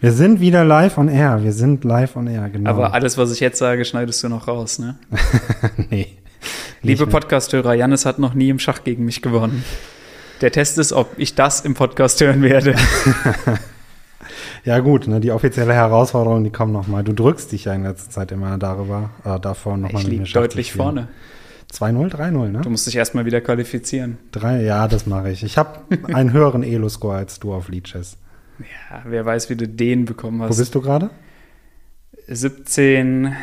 Wir sind wieder live on air. Wir sind live on air, genau. Aber alles, was ich jetzt sage, schneidest du noch raus, ne? nee. Liebe Podcast-Hörer, Janis hat noch nie im Schach gegen mich gewonnen. Der Test ist, ob ich das im Podcast hören werde. ja gut, ne, die offizielle Herausforderung, die kommt nochmal. Du drückst dich ja in letzter Zeit immer darüber, äh, davor nochmal mir Schach deutlich vorne. 2-0, 3-0, ne? Du musst dich erstmal wieder qualifizieren. Drei, ja, das mache ich. Ich habe einen höheren Elo-Score als du auf Leeches. Ja, wer weiß, wie du den bekommen hast. Wo bist du gerade? 17,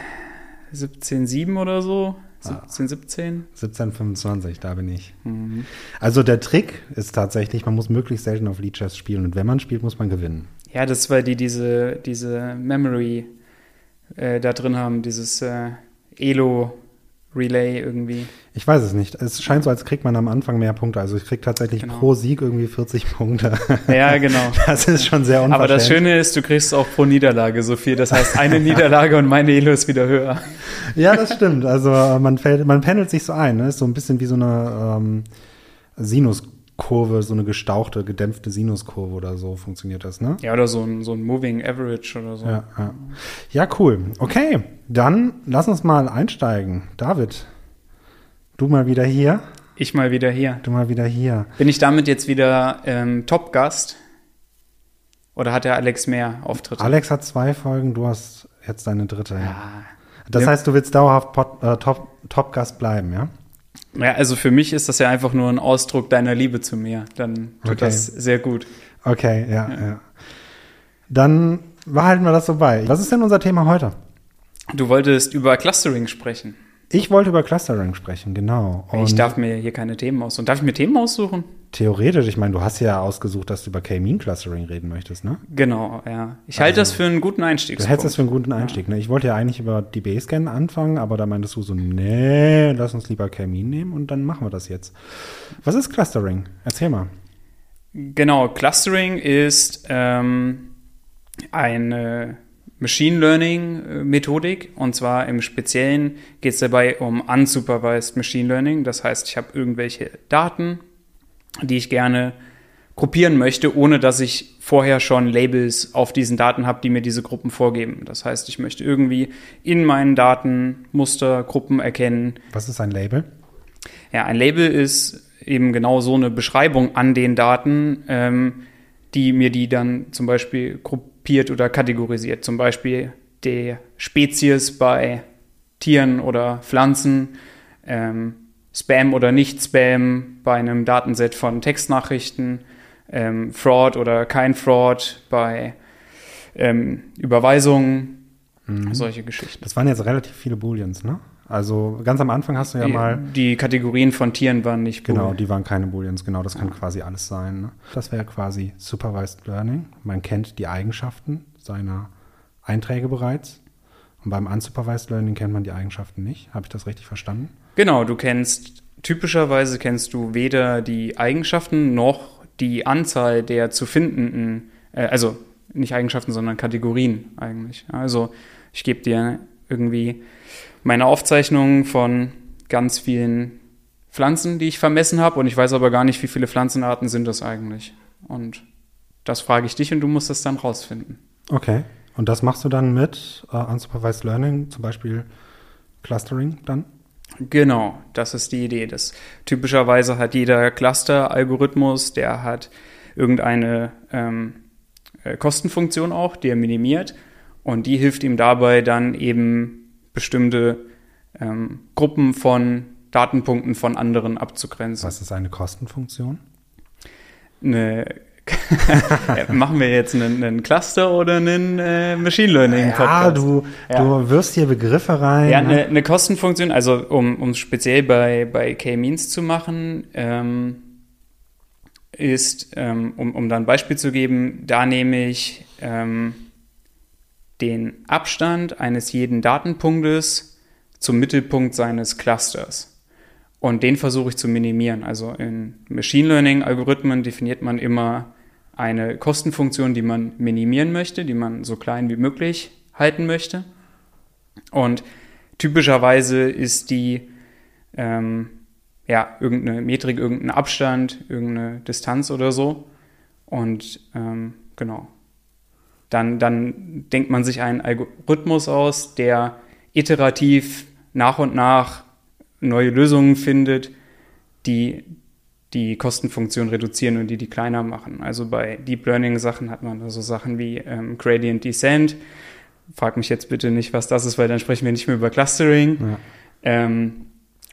17, 7 oder so. 17, 17? 17, 25, da bin ich. Mhm. Also der Trick ist tatsächlich, man muss möglichst selten auf Lead Chess spielen und wenn man spielt, muss man gewinnen. Ja, das ist, weil die diese, diese Memory äh, da drin haben, dieses äh, Elo Relay irgendwie. Ich weiß es nicht. Es scheint so, als kriegt man am Anfang mehr Punkte. Also ich krieg tatsächlich genau. pro Sieg irgendwie 40 Punkte. Ja, genau. Das ist schon sehr unverschämt. Aber das Schöne ist, du kriegst auch pro Niederlage so viel. Das heißt, eine Niederlage und meine Elo ist wieder höher. Ja, das stimmt. Also man fällt, man pendelt sich so ein. Ne? Ist so ein bisschen wie so eine ähm, Sinus Kurve, so eine gestauchte, gedämpfte Sinuskurve oder so funktioniert das, ne? Ja, oder so ein, so ein Moving Average oder so. Ja, ja. ja, cool. Okay, dann lass uns mal einsteigen. David, du mal wieder hier. Ich mal wieder hier. Du mal wieder hier. Bin ich damit jetzt wieder ähm, Top-Gast? Oder hat der Alex mehr Auftritte? Alex hat zwei Folgen, du hast jetzt deine dritte. Ja. Das heißt, du willst dauerhaft äh, Top-Gast Top bleiben, ja? Ja, also für mich ist das ja einfach nur ein Ausdruck deiner Liebe zu mir. Dann tut okay. das sehr gut. Okay, ja, ja, ja. Dann behalten wir das so bei. Was ist denn unser Thema heute? Du wolltest über Clustering sprechen. Ich wollte über Clustering sprechen, genau. Und ich darf mir hier keine Themen aussuchen. Darf ich mir Themen aussuchen? Theoretisch, ich meine, du hast ja ausgesucht, dass du über K-Mean-Clustering reden möchtest, ne? Genau, ja. Ich also, halte das für einen guten Einstieg. Du hältst das für einen guten Einstieg, ja. ne? Ich wollte ja eigentlich über die Basecamp anfangen, aber da meintest du so, nee, lass uns lieber K-Mean nehmen und dann machen wir das jetzt. Was ist Clustering? Erzähl mal. Genau, Clustering ist ähm, eine Machine Learning äh, Methodik und zwar im Speziellen geht es dabei um unsupervised Machine Learning. Das heißt, ich habe irgendwelche Daten, die ich gerne gruppieren möchte, ohne dass ich vorher schon Labels auf diesen Daten habe, die mir diese Gruppen vorgeben. Das heißt, ich möchte irgendwie in meinen Daten Muster, Gruppen erkennen. Was ist ein Label? Ja, ein Label ist eben genau so eine Beschreibung an den Daten, ähm, die mir die dann zum Beispiel gruppieren gruppiert oder kategorisiert. Zum Beispiel die Spezies bei Tieren oder Pflanzen, ähm, Spam oder Nicht-Spam bei einem Datenset von Textnachrichten, ähm, Fraud oder kein Fraud bei ähm, Überweisungen, mhm. solche Geschichten. Das waren jetzt relativ viele Booleans, ne? Also ganz am Anfang hast du ja die, mal. Die Kategorien von Tieren waren nicht Boolean. Genau, die waren keine Booleans, genau, das kann ja. quasi alles sein. Ne? Das wäre quasi Supervised Learning. Man kennt die Eigenschaften seiner Einträge bereits. Und beim Unsupervised Learning kennt man die Eigenschaften nicht. Habe ich das richtig verstanden? Genau, du kennst, typischerweise kennst du weder die Eigenschaften noch die Anzahl der zu findenden, äh, also nicht Eigenschaften, sondern Kategorien eigentlich. Also ich gebe dir irgendwie meine Aufzeichnungen von ganz vielen Pflanzen, die ich vermessen habe und ich weiß aber gar nicht, wie viele Pflanzenarten sind das eigentlich. Und das frage ich dich und du musst das dann rausfinden. Okay. Und das machst du dann mit uh, Unsupervised Learning, zum Beispiel Clustering dann? Genau, das ist die Idee. Das, typischerweise hat jeder Cluster-Algorithmus, der hat irgendeine ähm, äh, Kostenfunktion auch, die er minimiert. Und die hilft ihm dabei dann eben bestimmte ähm, Gruppen von Datenpunkten von anderen abzugrenzen. Was ist eine Kostenfunktion? Eine Machen wir jetzt einen, einen, Cluster oder einen äh, Machine Learning Podcast? Ja, du, ja. du wirst hier Begriffe rein. Ja, eine, eine Kostenfunktion, also um, um speziell bei, bei K-Means zu machen, ähm, ist, ähm, um, um da ein Beispiel zu geben, da nehme ich ähm, den Abstand eines jeden Datenpunktes zum Mittelpunkt seines Clusters. Und den versuche ich zu minimieren. Also in Machine Learning-Algorithmen definiert man immer eine Kostenfunktion, die man minimieren möchte, die man so klein wie möglich halten möchte. Und typischerweise ist die ähm, ja, irgendeine Metrik, irgendein Abstand, irgendeine Distanz oder so. Und ähm, genau. Dann, dann denkt man sich einen Algorithmus aus, der iterativ nach und nach neue Lösungen findet, die die Kostenfunktion reduzieren und die die kleiner machen. Also bei Deep Learning Sachen hat man so also Sachen wie ähm, Gradient Descent. Frag mich jetzt bitte nicht, was das ist, weil dann sprechen wir nicht mehr über Clustering. Ja. Ähm,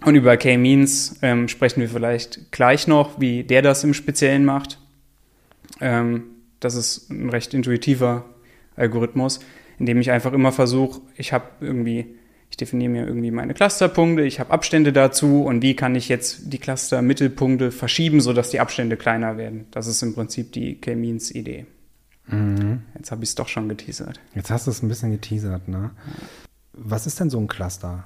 und über K-Means ähm, sprechen wir vielleicht gleich noch, wie der das im Speziellen macht. Ähm, das ist ein recht intuitiver Algorithmus, in dem ich einfach immer versuche, ich habe irgendwie ich definiere mir irgendwie meine Clusterpunkte, ich habe Abstände dazu und wie kann ich jetzt die Cluster-Mittelpunkte verschieben, sodass die Abstände kleiner werden. Das ist im Prinzip die K-Means-Idee. Mhm. Jetzt habe ich es doch schon geteasert. Jetzt hast du es ein bisschen geteasert, ne? Was ist denn so ein Cluster?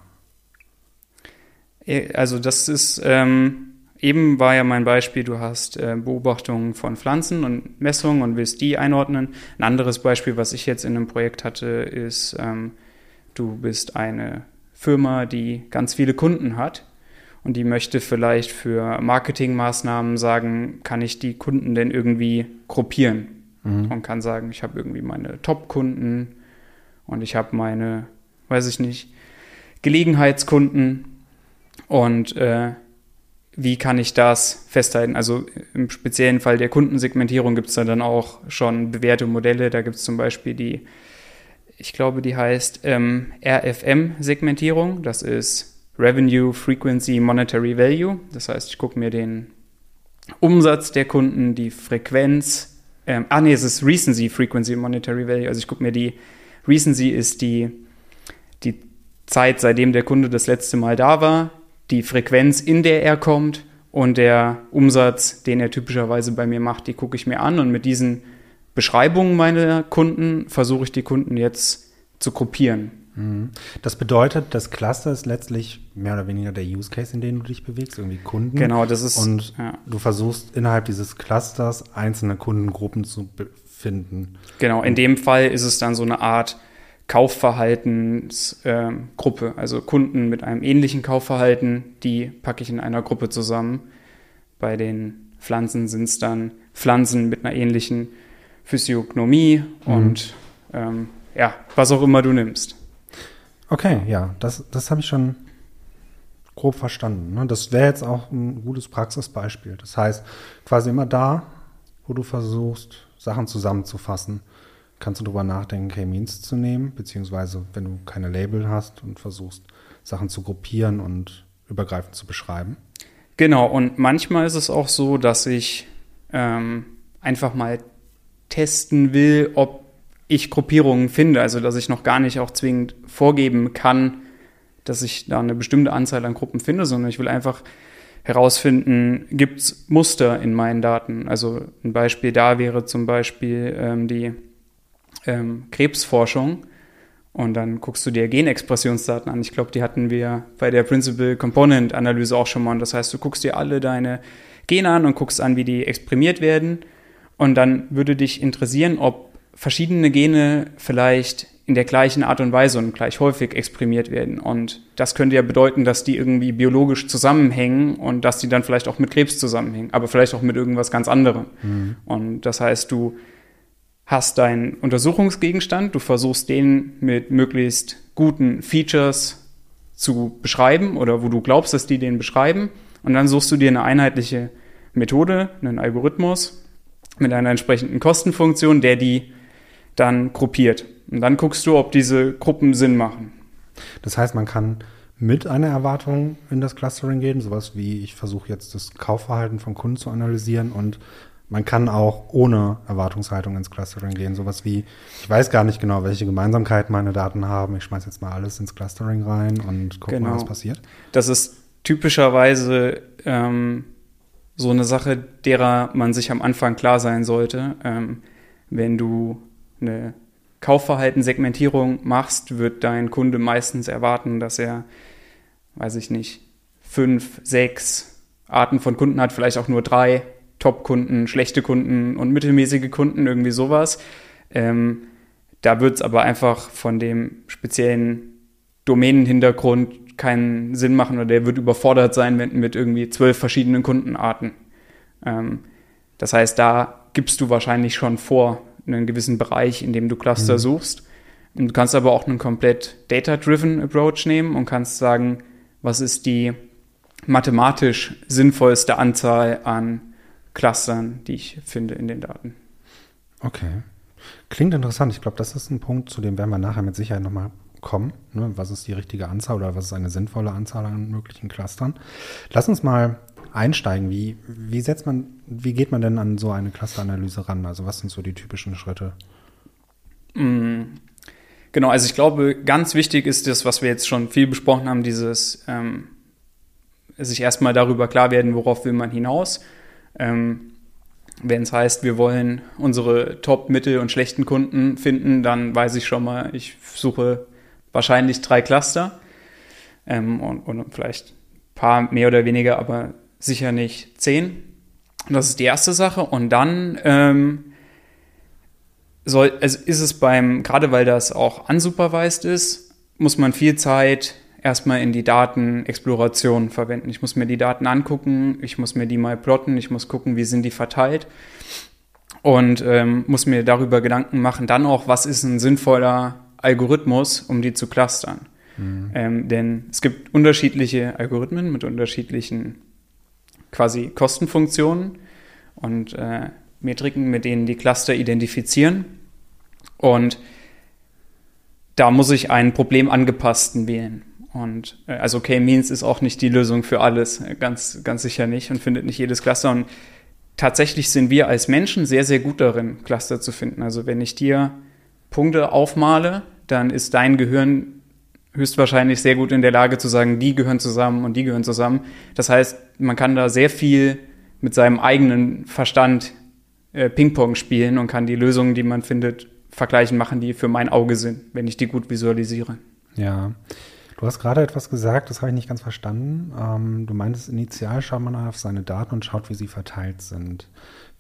Äh, also das ist, ähm, eben war ja mein Beispiel, du hast äh, Beobachtungen von Pflanzen und Messungen und willst die einordnen. Ein anderes Beispiel, was ich jetzt in einem Projekt hatte, ist, ähm, du bist eine Firma, die ganz viele Kunden hat und die möchte vielleicht für Marketingmaßnahmen sagen, kann ich die Kunden denn irgendwie gruppieren mhm. und kann sagen, ich habe irgendwie meine Top-Kunden und ich habe meine, weiß ich nicht, Gelegenheitskunden und äh, wie kann ich das festhalten? Also im speziellen Fall der Kundensegmentierung gibt es da dann auch schon bewährte Modelle. Da gibt es zum Beispiel die ich glaube, die heißt ähm, RFM-Segmentierung. Das ist Revenue Frequency Monetary Value. Das heißt, ich gucke mir den Umsatz der Kunden, die Frequenz. Ähm, ah, nee, es ist Recency Frequency Monetary Value. Also ich gucke mir die Recency ist die, die Zeit, seitdem der Kunde das letzte Mal da war, die Frequenz, in der er kommt und der Umsatz, den er typischerweise bei mir macht, die gucke ich mir an und mit diesen Beschreibungen meiner Kunden versuche ich die Kunden jetzt zu gruppieren. Mhm. Das bedeutet, das Cluster ist letztlich mehr oder weniger der Use Case, in dem du dich bewegst, irgendwie Kunden. Genau, das ist. Und ja. du versuchst innerhalb dieses Clusters einzelne Kundengruppen zu finden. Genau, in dem Fall ist es dann so eine Art Kaufverhaltensgruppe. Äh, also Kunden mit einem ähnlichen Kaufverhalten, die packe ich in einer Gruppe zusammen. Bei den Pflanzen sind es dann Pflanzen mit einer ähnlichen Physiognomie mhm. und ähm, ja, was auch immer du nimmst. Okay, ja, das, das habe ich schon grob verstanden. Ne? Das wäre jetzt auch ein gutes Praxisbeispiel. Das heißt, quasi immer da, wo du versuchst, Sachen zusammenzufassen, kannst du darüber nachdenken, K-Means zu nehmen, beziehungsweise wenn du keine Label hast und versuchst, Sachen zu gruppieren und übergreifend zu beschreiben. Genau, und manchmal ist es auch so, dass ich ähm, einfach mal testen will, ob ich Gruppierungen finde, also dass ich noch gar nicht auch zwingend vorgeben kann, dass ich da eine bestimmte Anzahl an Gruppen finde, sondern ich will einfach herausfinden, gibt es Muster in meinen Daten. Also ein Beispiel da wäre zum Beispiel ähm, die ähm, Krebsforschung. Und dann guckst du dir Genexpressionsdaten an. Ich glaube, die hatten wir bei der Principal Component Analyse auch schon mal. Und das heißt, du guckst dir alle deine Gene an und guckst an, wie die exprimiert werden und dann würde dich interessieren, ob verschiedene Gene vielleicht in der gleichen Art und Weise und gleich häufig exprimiert werden. Und das könnte ja bedeuten, dass die irgendwie biologisch zusammenhängen und dass die dann vielleicht auch mit Krebs zusammenhängen, aber vielleicht auch mit irgendwas ganz anderem. Mhm. Und das heißt, du hast deinen Untersuchungsgegenstand, du versuchst den mit möglichst guten Features zu beschreiben oder wo du glaubst, dass die den beschreiben. Und dann suchst du dir eine einheitliche Methode, einen Algorithmus, mit einer entsprechenden Kostenfunktion, der die dann gruppiert. Und dann guckst du, ob diese Gruppen Sinn machen. Das heißt, man kann mit einer Erwartung in das Clustering gehen, sowas wie ich versuche jetzt das Kaufverhalten von Kunden zu analysieren und man kann auch ohne Erwartungshaltung ins Clustering gehen, sowas wie ich weiß gar nicht genau, welche Gemeinsamkeiten meine Daten haben, ich schmeiße jetzt mal alles ins Clustering rein und gucke genau. mal, was passiert. Das ist typischerweise ähm, so eine Sache, derer man sich am Anfang klar sein sollte. Ähm, wenn du eine Kaufverhaltenssegmentierung machst, wird dein Kunde meistens erwarten, dass er, weiß ich nicht, fünf, sechs Arten von Kunden hat, vielleicht auch nur drei Top-Kunden, schlechte Kunden und mittelmäßige Kunden, irgendwie sowas. Ähm, da wird es aber einfach von dem speziellen Domänenhintergrund keinen Sinn machen oder der wird überfordert sein mit, mit irgendwie zwölf verschiedenen Kundenarten. Ähm, das heißt, da gibst du wahrscheinlich schon vor, einen gewissen Bereich, in dem du Cluster mhm. suchst. Und du kannst aber auch einen komplett data-driven Approach nehmen und kannst sagen, was ist die mathematisch sinnvollste Anzahl an Clustern, die ich finde in den Daten. Okay. Klingt interessant. Ich glaube, das ist ein Punkt, zu dem werden wir nachher mit Sicherheit nochmal kommen. Ne? Was ist die richtige Anzahl oder was ist eine sinnvolle Anzahl an möglichen Clustern? Lass uns mal einsteigen. Wie, wie setzt man, wie geht man denn an so eine Clusteranalyse ran? Also was sind so die typischen Schritte? Mm, genau, also ich glaube, ganz wichtig ist das, was wir jetzt schon viel besprochen haben, dieses ähm, sich erstmal darüber klar werden, worauf will man hinaus. Ähm, wenn es heißt, wir wollen unsere Top-, Mittel- und schlechten Kunden finden, dann weiß ich schon mal, ich suche wahrscheinlich drei Cluster ähm, und, und, vielleicht ein paar mehr oder weniger, aber sicher nicht zehn. Das ist die erste Sache. Und dann ähm, soll, also ist es beim, gerade weil das auch unsupervised ist, muss man viel Zeit erstmal in die Datenexploration verwenden. Ich muss mir die Daten angucken, ich muss mir die mal plotten, ich muss gucken, wie sind die verteilt und ähm, muss mir darüber Gedanken machen, dann auch, was ist ein sinnvoller Algorithmus, um die zu clustern. Mhm. Ähm, denn es gibt unterschiedliche Algorithmen mit unterschiedlichen quasi Kostenfunktionen und äh, Metriken, mit denen die Cluster identifizieren. Und da muss ich einen problemangepassten wählen. Und äh, also K-Means ist auch nicht die Lösung für alles, äh, ganz, ganz sicher nicht und findet nicht jedes Cluster. Und tatsächlich sind wir als Menschen sehr, sehr gut darin, Cluster zu finden. Also wenn ich dir Punkte aufmale, dann ist dein Gehirn höchstwahrscheinlich sehr gut in der Lage zu sagen, die gehören zusammen und die gehören zusammen. Das heißt, man kann da sehr viel mit seinem eigenen Verstand äh, Ping-Pong spielen und kann die Lösungen, die man findet, vergleichen machen, die für mein Auge sind, wenn ich die gut visualisiere. Ja, Du hast gerade etwas gesagt, das habe ich nicht ganz verstanden. Ähm, du meintest, initial schaut man auf seine Daten und schaut, wie sie verteilt sind.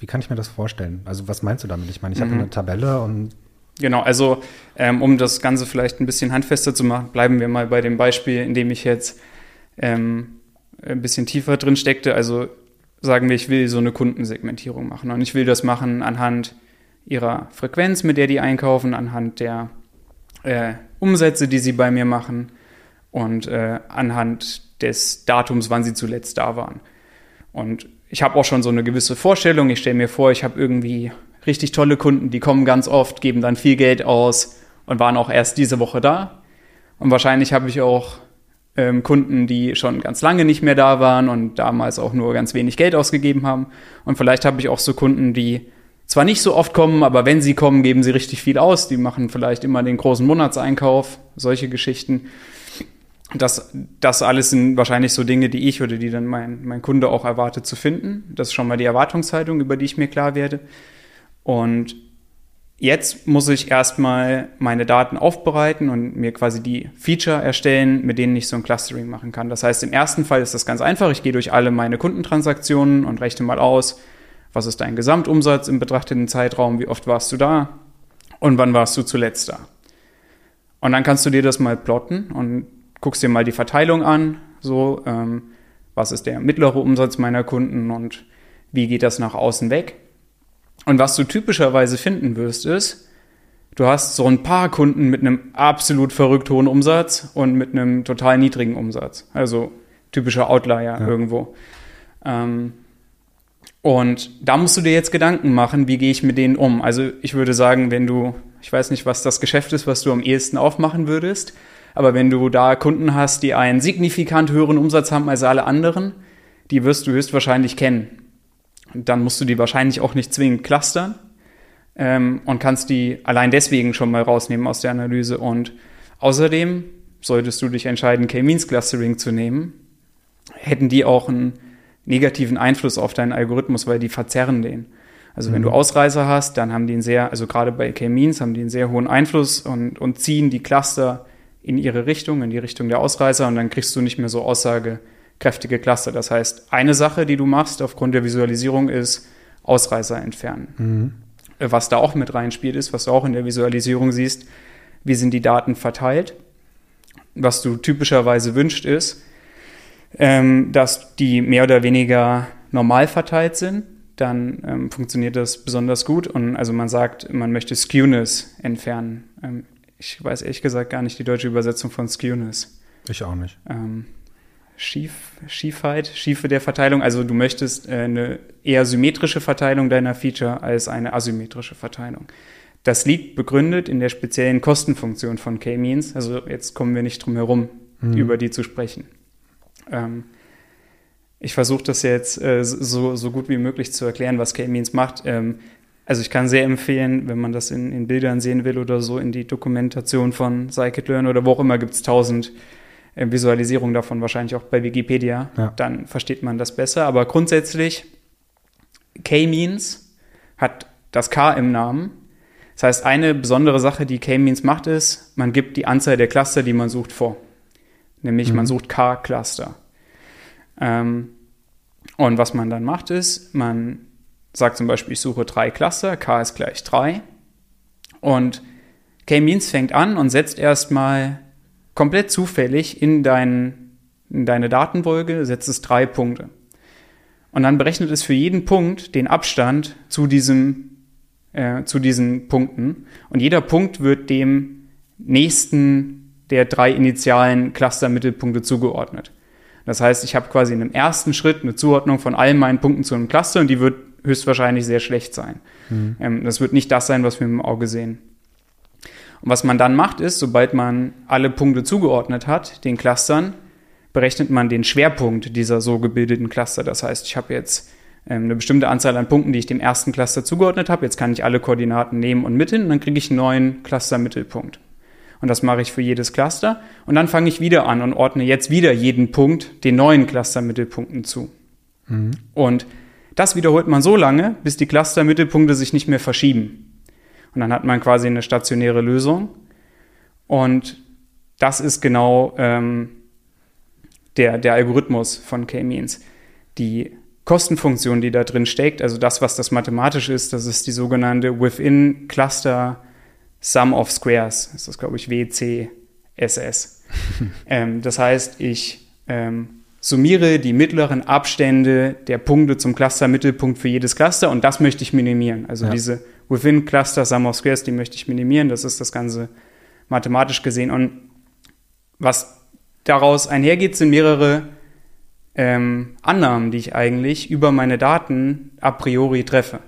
Wie kann ich mir das vorstellen? Also was meinst du damit? Ich meine, ich mhm. habe eine Tabelle und Genau, also ähm, um das Ganze vielleicht ein bisschen handfester zu machen, bleiben wir mal bei dem Beispiel, in dem ich jetzt ähm, ein bisschen tiefer drin steckte. Also sagen wir, ich will so eine Kundensegmentierung machen und ich will das machen anhand ihrer Frequenz, mit der die einkaufen, anhand der äh, Umsätze, die sie bei mir machen, und äh, anhand des Datums, wann sie zuletzt da waren. Und ich habe auch schon so eine gewisse Vorstellung. Ich stelle mir vor, ich habe irgendwie richtig tolle Kunden, die kommen ganz oft, geben dann viel Geld aus und waren auch erst diese Woche da. Und wahrscheinlich habe ich auch ähm, Kunden, die schon ganz lange nicht mehr da waren und damals auch nur ganz wenig Geld ausgegeben haben. Und vielleicht habe ich auch so Kunden, die zwar nicht so oft kommen, aber wenn sie kommen, geben sie richtig viel aus. Die machen vielleicht immer den großen Monatseinkauf, solche Geschichten das, das alles sind wahrscheinlich so Dinge, die ich oder die dann mein, mein Kunde auch erwartet zu finden. Das ist schon mal die Erwartungshaltung, über die ich mir klar werde. Und jetzt muss ich erstmal meine Daten aufbereiten und mir quasi die Feature erstellen, mit denen ich so ein Clustering machen kann. Das heißt, im ersten Fall ist das ganz einfach. Ich gehe durch alle meine Kundentransaktionen und rechne mal aus, was ist dein Gesamtumsatz im betrachteten Zeitraum, wie oft warst du da und wann warst du zuletzt da. Und dann kannst du dir das mal plotten und guckst dir mal die Verteilung an, so ähm, was ist der mittlere Umsatz meiner Kunden und wie geht das nach außen weg. Und was du typischerweise finden wirst, ist, du hast so ein paar Kunden mit einem absolut verrückt hohen Umsatz und mit einem total niedrigen Umsatz. Also typischer Outlier ja. irgendwo. Ähm, und da musst du dir jetzt Gedanken machen, wie gehe ich mit denen um. Also ich würde sagen, wenn du, ich weiß nicht, was das Geschäft ist, was du am ehesten aufmachen würdest, aber wenn du da Kunden hast, die einen signifikant höheren Umsatz haben als alle anderen, die wirst du höchstwahrscheinlich kennen. Und dann musst du die wahrscheinlich auch nicht zwingend clustern ähm, und kannst die allein deswegen schon mal rausnehmen aus der Analyse. Und außerdem solltest du dich entscheiden, K-Means-Clustering zu nehmen, hätten die auch einen negativen Einfluss auf deinen Algorithmus, weil die verzerren den. Also wenn du mhm. Ausreißer hast, dann haben die einen sehr, also gerade bei K-Means haben die einen sehr hohen Einfluss und, und ziehen die Cluster in ihre Richtung, in die Richtung der Ausreißer und dann kriegst du nicht mehr so aussagekräftige Cluster. Das heißt, eine Sache, die du machst aufgrund der Visualisierung ist Ausreißer entfernen. Mhm. Was da auch mit reinspielt ist, was du auch in der Visualisierung siehst, wie sind die Daten verteilt. Was du typischerweise wünscht ist, ähm, dass die mehr oder weniger normal verteilt sind. dann ähm, funktioniert das besonders gut. Und also man sagt, man möchte Skewness entfernen. Ähm, ich weiß ehrlich gesagt gar nicht die deutsche Übersetzung von Skewness. Ich auch nicht. Ähm, Schief, Schiefheit, Schiefe der Verteilung. Also du möchtest äh, eine eher symmetrische Verteilung deiner Feature als eine asymmetrische Verteilung. Das liegt begründet in der speziellen Kostenfunktion von K-Means. Also jetzt kommen wir nicht drum herum, mhm. über die zu sprechen. Ähm, ich versuche das jetzt äh, so, so gut wie möglich zu erklären, was K-Means macht. Ähm, also ich kann sehr empfehlen, wenn man das in, in Bildern sehen will oder so, in die Dokumentation von Scikit-Learn oder wo auch immer gibt es tausend äh, Visualisierungen davon, wahrscheinlich auch bei Wikipedia. Ja. Dann versteht man das besser. Aber grundsätzlich, K-Means hat das K im Namen. Das heißt, eine besondere Sache, die K-Means macht, ist, man gibt die Anzahl der Cluster, die man sucht, vor. Nämlich mhm. man sucht K-Cluster. Ähm, und was man dann macht, ist, man sagt zum Beispiel, ich suche drei Cluster, k ist gleich 3. Und K-Means fängt an und setzt erstmal komplett zufällig in, dein, in deine Datenwolke, setzt es drei Punkte. Und dann berechnet es für jeden Punkt den Abstand zu, diesem, äh, zu diesen Punkten. Und jeder Punkt wird dem nächsten der drei initialen Cluster-Mittelpunkte zugeordnet. Das heißt, ich habe quasi in einem ersten Schritt eine Zuordnung von allen meinen Punkten zu einem Cluster und die wird höchstwahrscheinlich sehr schlecht sein. Mhm. Ähm, das wird nicht das sein, was wir dem Auge sehen. Und was man dann macht, ist, sobald man alle Punkte zugeordnet hat, den Clustern, berechnet man den Schwerpunkt dieser so gebildeten Cluster. Das heißt, ich habe jetzt ähm, eine bestimmte Anzahl an Punkten, die ich dem ersten Cluster zugeordnet habe. Jetzt kann ich alle Koordinaten nehmen und mit hin und dann kriege ich einen neuen Cluster-Mittelpunkt. Und das mache ich für jedes Cluster. Und dann fange ich wieder an und ordne jetzt wieder jeden Punkt den neuen Cluster-Mittelpunkten zu. Mhm. Und das wiederholt man so lange, bis die Cluster-Mittelpunkte sich nicht mehr verschieben. Und dann hat man quasi eine stationäre Lösung. Und das ist genau ähm, der, der Algorithmus von K-Means. Die Kostenfunktion, die da drin steckt, also das, was das mathematisch ist, das ist die sogenannte Within Cluster Sum of Squares. Das ist, glaube ich, WCSS. ähm, das heißt, ich ähm, summiere die mittleren Abstände der Punkte zum Cluster-Mittelpunkt für jedes Cluster und das möchte ich minimieren. Also ja. diese Within Cluster Sum of Squares, die möchte ich minimieren. Das ist das Ganze mathematisch gesehen. Und was daraus einhergeht, sind mehrere ähm, Annahmen, die ich eigentlich über meine Daten a priori treffe.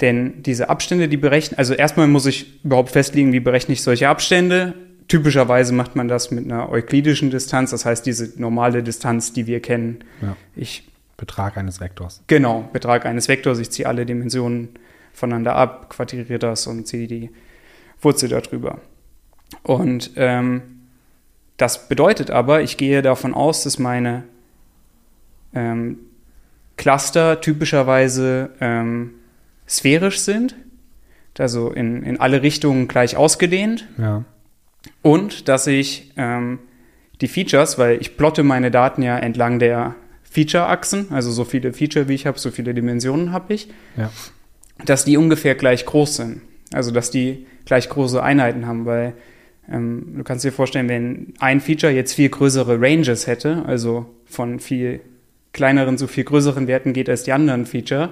Denn diese Abstände, die berechnen, also erstmal muss ich überhaupt festlegen, wie berechne ich solche Abstände. Typischerweise macht man das mit einer euklidischen Distanz, das heißt diese normale Distanz, die wir kennen. Ja. Ich, Betrag eines Vektors. Genau, Betrag eines Vektors. Ich ziehe alle Dimensionen voneinander ab, quartiere das und ziehe die Wurzel darüber. Und ähm, das bedeutet aber, ich gehe davon aus, dass meine ähm, Cluster typischerweise ähm, sphärisch sind, also in, in alle Richtungen gleich ausgedehnt. Ja. Und dass ich ähm, die Features, weil ich plotte meine Daten ja entlang der Feature-Achsen, also so viele Feature wie ich habe, so viele Dimensionen habe ich, ja. dass die ungefähr gleich groß sind. Also dass die gleich große Einheiten haben, weil ähm, du kannst dir vorstellen, wenn ein Feature jetzt viel größere Ranges hätte, also von viel kleineren zu viel größeren Werten geht als die anderen Feature,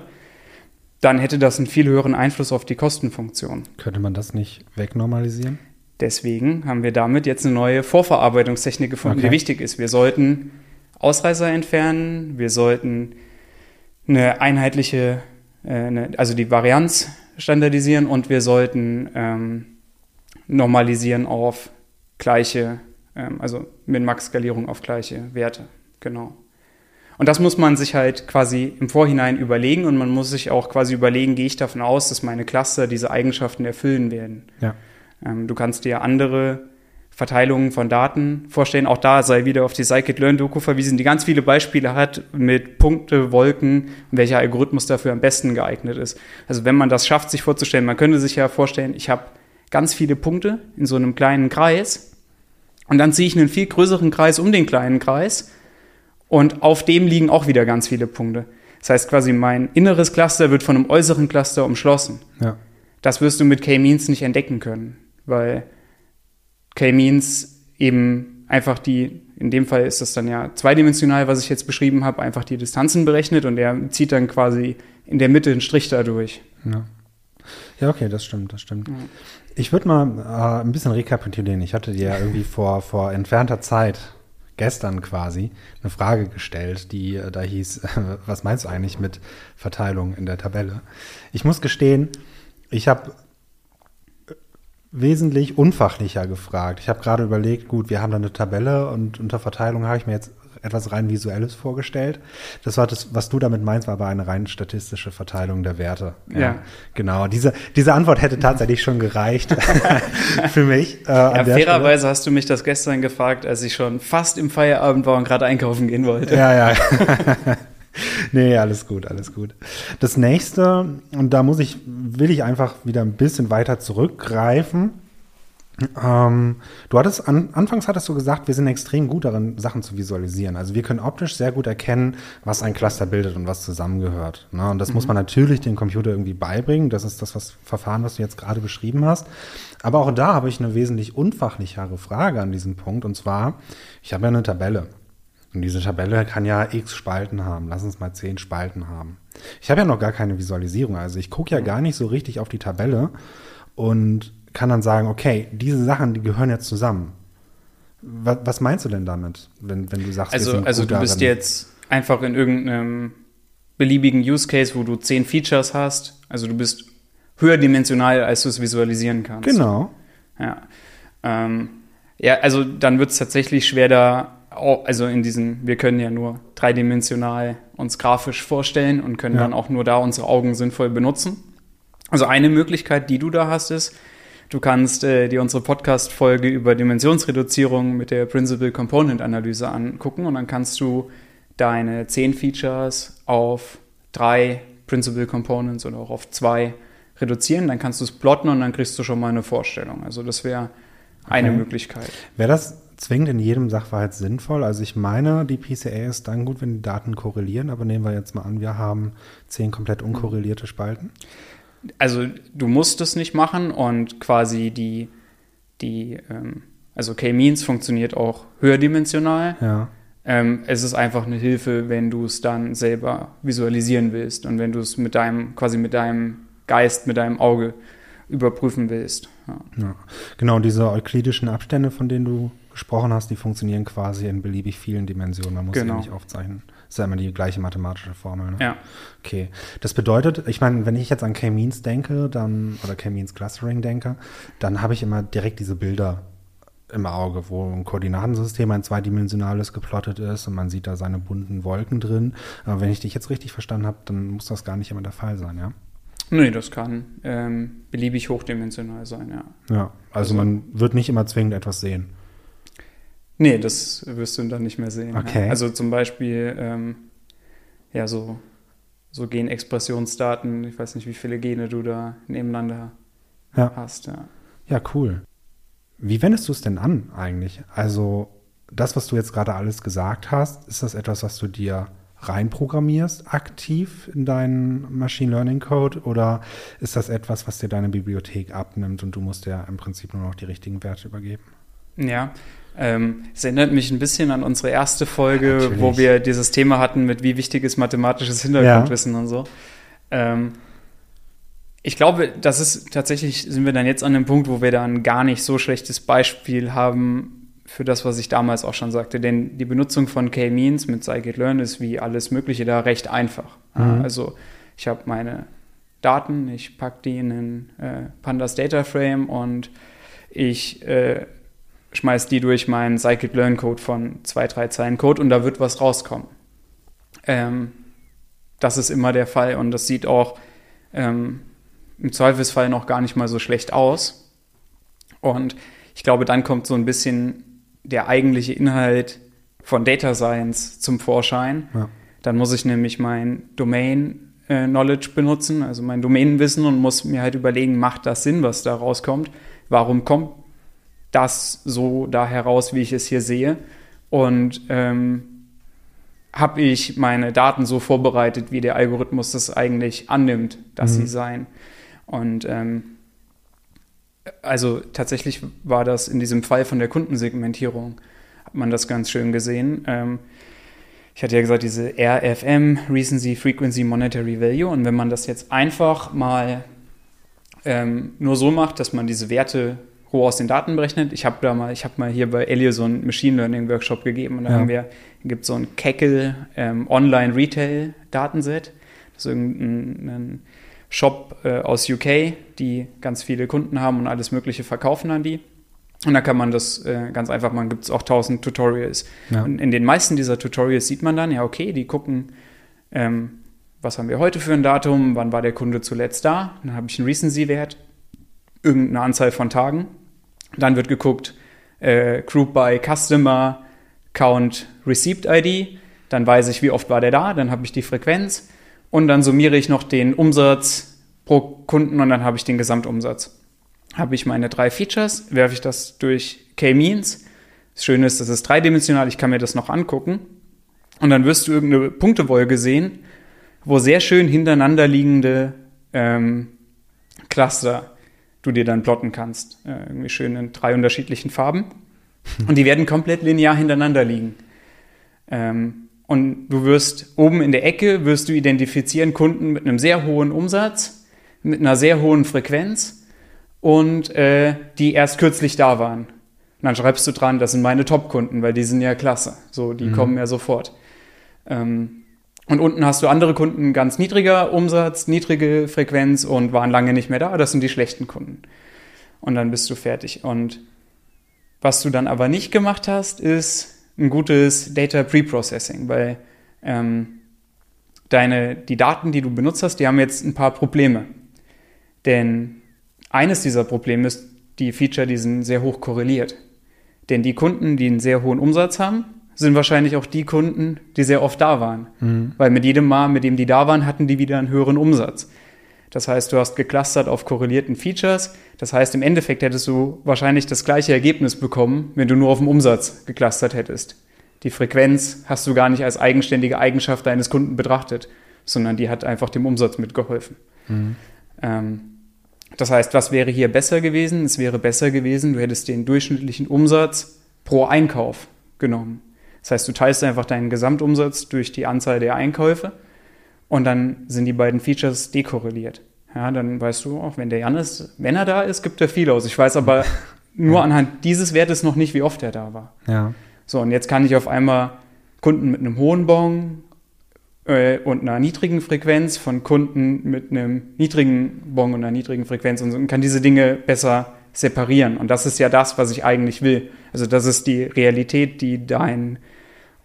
dann hätte das einen viel höheren Einfluss auf die Kostenfunktion. Könnte man das nicht wegnormalisieren? Deswegen haben wir damit jetzt eine neue Vorverarbeitungstechnik gefunden, okay. die wichtig ist. Wir sollten Ausreißer entfernen, wir sollten eine einheitliche, äh, eine, also die Varianz standardisieren und wir sollten ähm, normalisieren auf gleiche, ähm, also Min-Max-Skalierung auf gleiche Werte. Genau. Und das muss man sich halt quasi im Vorhinein überlegen und man muss sich auch quasi überlegen, gehe ich davon aus, dass meine Cluster diese Eigenschaften erfüllen werden. Ja. Ähm, du kannst dir andere Verteilungen von Daten vorstellen. Auch da sei wieder auf die Scikit-Learn-Doku verwiesen, die ganz viele Beispiele hat mit Punkte, Wolken und welcher Algorithmus dafür am besten geeignet ist. Also wenn man das schafft, sich vorzustellen, man könnte sich ja vorstellen, ich habe ganz viele Punkte in so einem kleinen Kreis und dann ziehe ich einen viel größeren Kreis um den kleinen Kreis und auf dem liegen auch wieder ganz viele Punkte. Das heißt quasi, mein inneres Cluster wird von einem äußeren Cluster umschlossen. Ja. Das wirst du mit K-Means nicht entdecken können, weil K-Means eben einfach die in dem Fall ist das dann ja zweidimensional, was ich jetzt beschrieben habe, einfach die Distanzen berechnet und er zieht dann quasi in der Mitte einen Strich da durch. Ja. Ja, okay, das stimmt, das stimmt. Ja. Ich würde mal äh, ein bisschen rekapitulieren. Ich hatte dir ja irgendwie vor, vor entfernter Zeit, gestern quasi, eine Frage gestellt, die äh, da hieß, äh, was meinst du eigentlich mit Verteilung in der Tabelle? Ich muss gestehen, ich habe wesentlich unfachlicher gefragt. Ich habe gerade überlegt, gut, wir haben da eine Tabelle und unter Verteilung habe ich mir jetzt etwas rein Visuelles vorgestellt. Das war das, was du damit meinst, war aber eine rein statistische Verteilung der Werte. Ja. ja. Genau. Diese, diese Antwort hätte tatsächlich schon gereicht für mich. Äh, ja, fairerweise hast du mich das gestern gefragt, als ich schon fast im Feierabend war und gerade einkaufen gehen wollte. Ja, ja. nee, alles gut, alles gut. Das nächste, und da muss ich, will ich einfach wieder ein bisschen weiter zurückgreifen ähm, du hattest an, anfangs hattest du gesagt, wir sind extrem gut darin, Sachen zu visualisieren. Also wir können optisch sehr gut erkennen, was ein Cluster bildet und was zusammengehört. Ne? Und das mhm. muss man natürlich dem Computer irgendwie beibringen. Das ist das was, Verfahren, was du jetzt gerade beschrieben hast. Aber auch da habe ich eine wesentlich unfachlichere Frage an diesem Punkt. Und zwar, ich habe ja eine Tabelle. Und diese Tabelle kann ja x Spalten haben. Lass uns mal zehn Spalten haben. Ich habe ja noch gar keine Visualisierung. Also ich gucke ja gar nicht so richtig auf die Tabelle. Und kann dann sagen, okay, diese Sachen, die gehören jetzt zusammen. Was, was meinst du denn damit, wenn, wenn du sagst, also, also du bist jetzt einfach in irgendeinem beliebigen Use Case, wo du zehn Features hast. Also du bist höherdimensional, als du es visualisieren kannst. Genau. Ja. Ähm, ja, also dann wird es tatsächlich schwer da, also in diesen, wir können ja nur dreidimensional uns grafisch vorstellen und können ja. dann auch nur da unsere Augen sinnvoll benutzen. Also eine Möglichkeit, die du da hast, ist, Du kannst äh, dir unsere Podcast-Folge über Dimensionsreduzierung mit der Principal Component Analyse angucken und dann kannst du deine zehn Features auf drei Principal Components oder auch auf zwei reduzieren. Dann kannst du es plotten und dann kriegst du schon mal eine Vorstellung. Also das wäre eine okay. Möglichkeit. Wäre das zwingend in jedem Sachverhalt sinnvoll? Also ich meine, die PCA ist dann gut, wenn die Daten korrelieren, aber nehmen wir jetzt mal an, wir haben zehn komplett unkorrelierte Spalten also du musst es nicht machen und quasi die, die ähm, also K-Means funktioniert auch höherdimensional. Ja. Ähm, es ist einfach eine Hilfe, wenn du es dann selber visualisieren willst und wenn du es mit deinem, quasi mit deinem Geist, mit deinem Auge überprüfen willst. Ja. ja. Genau, diese euklidischen Abstände, von denen du gesprochen hast, die funktionieren quasi in beliebig vielen Dimensionen. Man muss genau. sie nicht aufzeichnen. Das ist ja immer die gleiche mathematische Formel. Ne? Ja. Okay. Das bedeutet, ich meine, wenn ich jetzt an K-Means denke, dann, oder K-Means Clustering denke, dann habe ich immer direkt diese Bilder im Auge, wo ein Koordinatensystem ein zweidimensionales geplottet ist und man sieht da seine bunten Wolken drin. Aber wenn ich dich jetzt richtig verstanden habe, dann muss das gar nicht immer der Fall sein, ja? Nee, das kann ähm, beliebig hochdimensional sein, ja. Ja, also, also man wird nicht immer zwingend etwas sehen. Nee, das wirst du dann nicht mehr sehen. Okay. Ja. Also zum Beispiel, ähm, ja, so, so Genexpressionsdaten, ich weiß nicht, wie viele Gene du da nebeneinander ja. hast. Ja. ja, cool. Wie wendest du es denn an eigentlich? Also das, was du jetzt gerade alles gesagt hast, ist das etwas, was du dir reinprogrammierst aktiv in deinen Machine Learning Code oder ist das etwas, was dir deine Bibliothek abnimmt und du musst ja im Prinzip nur noch die richtigen Werte übergeben? Ja, ähm, es erinnert mich ein bisschen an unsere erste Folge, ja, wo wir dieses Thema hatten mit wie wichtig ist mathematisches Hintergrundwissen ja. und so. Ähm, ich glaube, das ist tatsächlich, sind wir dann jetzt an dem Punkt, wo wir da ein gar nicht so schlechtes Beispiel haben für das, was ich damals auch schon sagte. Denn die Benutzung von K-Means mit Scikit-Learn ist wie alles Mögliche da recht einfach. Mhm. Also ich habe meine Daten, ich packe die in einen äh, Pandas Data Frame und ich äh, schmeiß die durch meinen Scikit-Learn-Code von zwei, drei Zeilen Code und da wird was rauskommen. Ähm, das ist immer der Fall und das sieht auch ähm, im Zweifelsfall noch gar nicht mal so schlecht aus. Und ich glaube, dann kommt so ein bisschen der eigentliche Inhalt von Data Science zum Vorschein. Ja. Dann muss ich nämlich mein Domain äh, Knowledge benutzen, also mein Domänenwissen und muss mir halt überlegen, macht das Sinn, was da rauskommt? Warum kommt das so da heraus, wie ich es hier sehe. Und ähm, habe ich meine Daten so vorbereitet, wie der Algorithmus das eigentlich annimmt, dass mhm. sie seien. Und ähm, also tatsächlich war das in diesem Fall von der Kundensegmentierung man das ganz schön gesehen. Ähm, ich hatte ja gesagt, diese RFM, Recency, Frequency, Monetary Value. Und wenn man das jetzt einfach mal ähm, nur so macht, dass man diese Werte roh aus den Daten berechnet. Ich habe da mal, ich habe mal hier bei Elio so einen Machine Learning Workshop gegeben und da ja. haben wir, gibt so ein Keckel ähm, Online Retail Datenset. Das ist irgendein Shop äh, aus UK, die ganz viele Kunden haben und alles Mögliche verkaufen an die. Und da kann man das äh, ganz einfach machen, gibt es auch tausend Tutorials. Ja. Und in den meisten dieser Tutorials sieht man dann, ja, okay, die gucken, ähm, was haben wir heute für ein Datum, wann war der Kunde zuletzt da, dann habe ich einen Recency-Wert, irgendeine Anzahl von Tagen. Dann wird geguckt, äh, Group by Customer, Count, Receipt ID, dann weiß ich, wie oft war der da, dann habe ich die Frequenz und dann summiere ich noch den Umsatz pro Kunden und dann habe ich den Gesamtumsatz habe ich meine drei Features, werfe ich das durch K-Means. Das Schöne ist, das ist dreidimensional, ich kann mir das noch angucken. Und dann wirst du irgendeine Punktewolke sehen, wo sehr schön hintereinander liegende ähm, Cluster du dir dann plotten kannst. Äh, irgendwie schön in drei unterschiedlichen Farben. Und die werden komplett linear hintereinander liegen. Ähm, und du wirst oben in der Ecke wirst du identifizieren Kunden mit einem sehr hohen Umsatz, mit einer sehr hohen Frequenz und äh, die erst kürzlich da waren. Und dann schreibst du dran, das sind meine Top-Kunden, weil die sind ja klasse. So, die mhm. kommen ja sofort. Ähm, und unten hast du andere Kunden, ganz niedriger Umsatz, niedrige Frequenz und waren lange nicht mehr da. Das sind die schlechten Kunden. Und dann bist du fertig. Und was du dann aber nicht gemacht hast, ist ein gutes Data Preprocessing, weil ähm, deine, die Daten, die du benutzt hast, die haben jetzt ein paar Probleme. Denn eines dieser Probleme ist, die Feature, die sind sehr hoch korreliert. Denn die Kunden, die einen sehr hohen Umsatz haben, sind wahrscheinlich auch die Kunden, die sehr oft da waren. Mhm. Weil mit jedem Mal, mit dem die da waren, hatten die wieder einen höheren Umsatz. Das heißt, du hast geclustert auf korrelierten Features. Das heißt, im Endeffekt hättest du wahrscheinlich das gleiche Ergebnis bekommen, wenn du nur auf den Umsatz geclustert hättest. Die Frequenz hast du gar nicht als eigenständige Eigenschaft deines Kunden betrachtet, sondern die hat einfach dem Umsatz mitgeholfen. Mhm. Ähm, das heißt, was wäre hier besser gewesen? Es wäre besser gewesen, du hättest den durchschnittlichen Umsatz pro Einkauf genommen. Das heißt, du teilst einfach deinen Gesamtumsatz durch die Anzahl der Einkäufe und dann sind die beiden Features dekorreliert. Ja, dann weißt du auch, wenn der Jan ist, wenn er da ist, gibt er viel aus. Ich weiß aber nur ja. anhand dieses Wertes noch nicht, wie oft er da war. Ja. So, und jetzt kann ich auf einmal Kunden mit einem hohen Bon äh, und einer niedrigen Frequenz von Kunden mit einem niedrigen Bon und einer niedrigen Frequenz und, so, und kann diese Dinge besser separieren. Und das ist ja das, was ich eigentlich will. Also das ist die Realität, die dein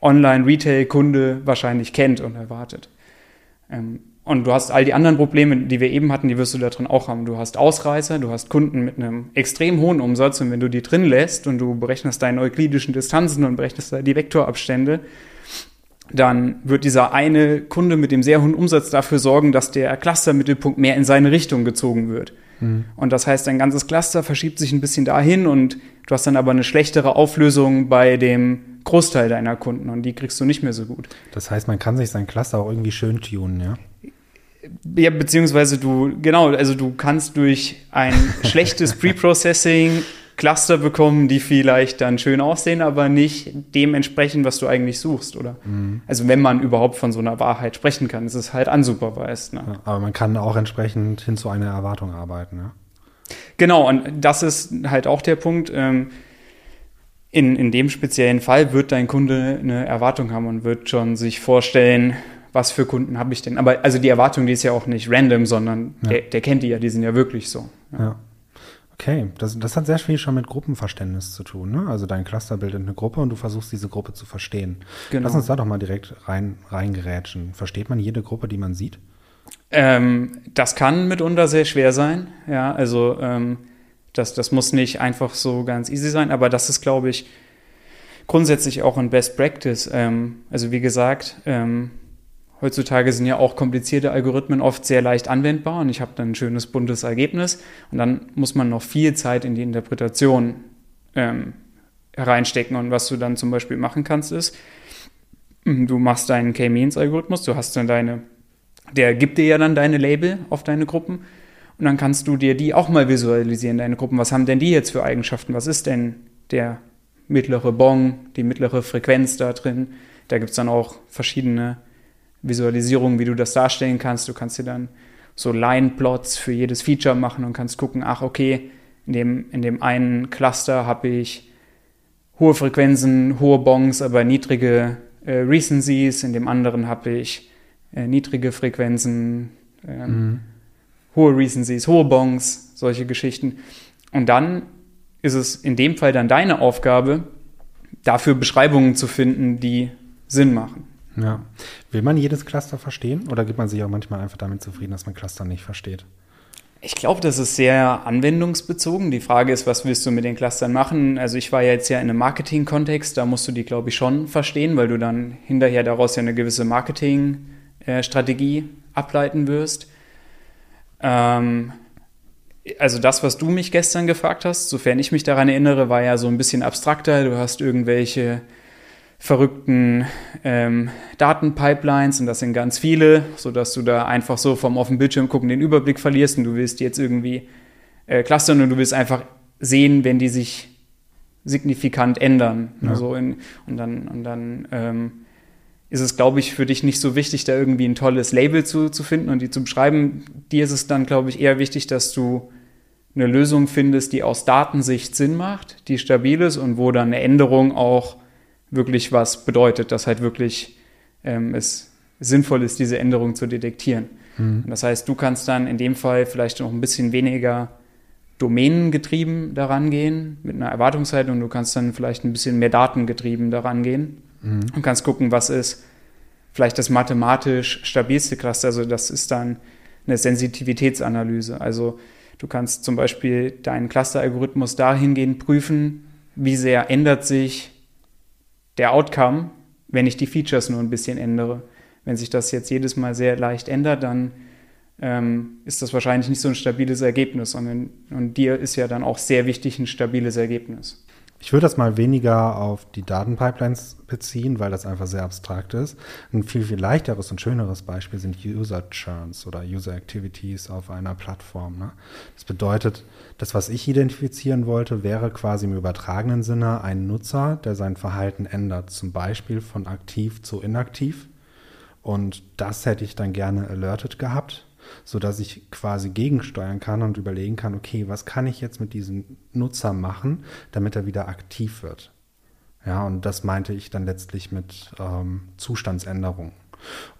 Online-Retail-Kunde wahrscheinlich kennt und erwartet. Ähm, und du hast all die anderen Probleme, die wir eben hatten, die wirst du da drin auch haben. Du hast Ausreißer, du hast Kunden mit einem extrem hohen Umsatz und wenn du die drin lässt und du berechnest deine euklidischen Distanzen und berechnest da die Vektorabstände, dann wird dieser eine Kunde mit dem sehr hohen Umsatz dafür sorgen, dass der Clustermittelpunkt mehr in seine Richtung gezogen wird. Mhm. Und das heißt, dein ganzes Cluster verschiebt sich ein bisschen dahin und du hast dann aber eine schlechtere Auflösung bei dem Großteil deiner Kunden und die kriegst du nicht mehr so gut. Das heißt, man kann sich sein Cluster auch irgendwie schön tunen, ja? Ja, beziehungsweise du, genau, also du kannst durch ein schlechtes Preprocessing Cluster bekommen, die vielleicht dann schön aussehen, aber nicht dementsprechend, was du eigentlich suchst, oder? Mhm. Also wenn man überhaupt von so einer Wahrheit sprechen kann, ist es halt unsupervised. Ne? Ja, aber man kann auch entsprechend hin zu einer Erwartung arbeiten, ja? Genau, und das ist halt auch der Punkt. Ähm, in, in dem speziellen Fall wird dein Kunde eine Erwartung haben und wird schon sich vorstellen, was für Kunden habe ich denn? Aber also die Erwartung, die ist ja auch nicht random, sondern ja. der, der, kennt die ja, die sind ja wirklich so. Ja. ja. Okay, das, das hat sehr viel schon mit Gruppenverständnis zu tun. Ne? Also dein Cluster bildet eine Gruppe und du versuchst diese Gruppe zu verstehen. Genau. Lass uns da doch mal direkt rein, reingerätschen. Versteht man jede Gruppe, die man sieht? Ähm, das kann mitunter sehr schwer sein. Ja, also ähm, das, das muss nicht einfach so ganz easy sein, aber das ist, glaube ich, grundsätzlich auch ein Best Practice. Ähm, also wie gesagt, ähm, Heutzutage sind ja auch komplizierte Algorithmen oft sehr leicht anwendbar und ich habe dann ein schönes buntes Ergebnis und dann muss man noch viel Zeit in die Interpretation ähm, reinstecken und was du dann zum Beispiel machen kannst ist, du machst deinen K-Means-Algorithmus, du hast dann deine, der gibt dir ja dann deine Label auf deine Gruppen und dann kannst du dir die auch mal visualisieren, deine Gruppen. Was haben denn die jetzt für Eigenschaften? Was ist denn der mittlere Bong, die mittlere Frequenz da drin. Da gibt es dann auch verschiedene Visualisierungen, wie du das darstellen kannst. Du kannst dir dann so Line-Plots für jedes Feature machen und kannst gucken, ach okay, in dem, in dem einen Cluster habe ich hohe Frequenzen, hohe Bongs, aber niedrige äh, Recencies. In dem anderen habe ich äh, niedrige Frequenzen, äh, mhm. hohe Recencies, hohe Bongs, solche Geschichten. Und dann ist es in dem Fall dann deine Aufgabe, dafür Beschreibungen zu finden, die Sinn machen. Ja. Will man jedes Cluster verstehen oder gibt man sich auch manchmal einfach damit zufrieden, dass man Cluster nicht versteht? Ich glaube, das ist sehr anwendungsbezogen. Die Frage ist, was willst du mit den Clustern machen? Also ich war ja jetzt ja in einem Marketing-Kontext, da musst du die, glaube ich, schon verstehen, weil du dann hinterher daraus ja eine gewisse Marketing-Strategie ableiten wirst. Ähm, also das, was du mich gestern gefragt hast, sofern ich mich daran erinnere, war ja so ein bisschen abstrakter. Du hast irgendwelche verrückten ähm, Datenpipelines und das sind ganz viele, sodass du da einfach so vom auf den Bildschirm gucken den Überblick verlierst und du willst jetzt irgendwie äh, clustern und du willst einfach sehen, wenn die sich signifikant ändern. Ja. Also in, und dann, und dann ähm, ist es, glaube ich, für dich nicht so wichtig, da irgendwie ein tolles Label zu, zu finden und die zu beschreiben. Dir ist es dann, glaube ich, eher wichtig, dass du eine Lösung findest, die aus Datensicht Sinn macht, die stabil ist und wo dann eine Änderung auch wirklich was bedeutet, dass halt wirklich ähm, es sinnvoll ist, diese Änderung zu detektieren. Mhm. Das heißt, du kannst dann in dem Fall vielleicht noch ein bisschen weniger domänengetrieben daran gehen, mit einer Erwartungshaltung. Du kannst dann vielleicht ein bisschen mehr datengetrieben daran gehen mhm. und kannst gucken, was ist vielleicht das mathematisch stabilste Cluster. Also das ist dann eine Sensitivitätsanalyse. Also du kannst zum Beispiel deinen Cluster-Algorithmus dahingehend prüfen, wie sehr ändert sich der Outcome, wenn ich die Features nur ein bisschen ändere. Wenn sich das jetzt jedes Mal sehr leicht ändert, dann ähm, ist das wahrscheinlich nicht so ein stabiles Ergebnis. Und, und dir ist ja dann auch sehr wichtig ein stabiles Ergebnis. Ich würde das mal weniger auf die Datenpipelines beziehen, weil das einfach sehr abstrakt ist. Ein viel, viel leichteres und schöneres Beispiel sind User Churns oder User Activities auf einer Plattform. Ne? Das bedeutet, das, was ich identifizieren wollte, wäre quasi im übertragenen Sinne ein Nutzer, der sein Verhalten ändert, zum Beispiel von aktiv zu inaktiv. Und das hätte ich dann gerne alerted gehabt so dass ich quasi gegensteuern kann und überlegen kann, okay, was kann ich jetzt mit diesem Nutzer machen, damit er wieder aktiv wird. Ja, und das meinte ich dann letztlich mit ähm, Zustandsänderung.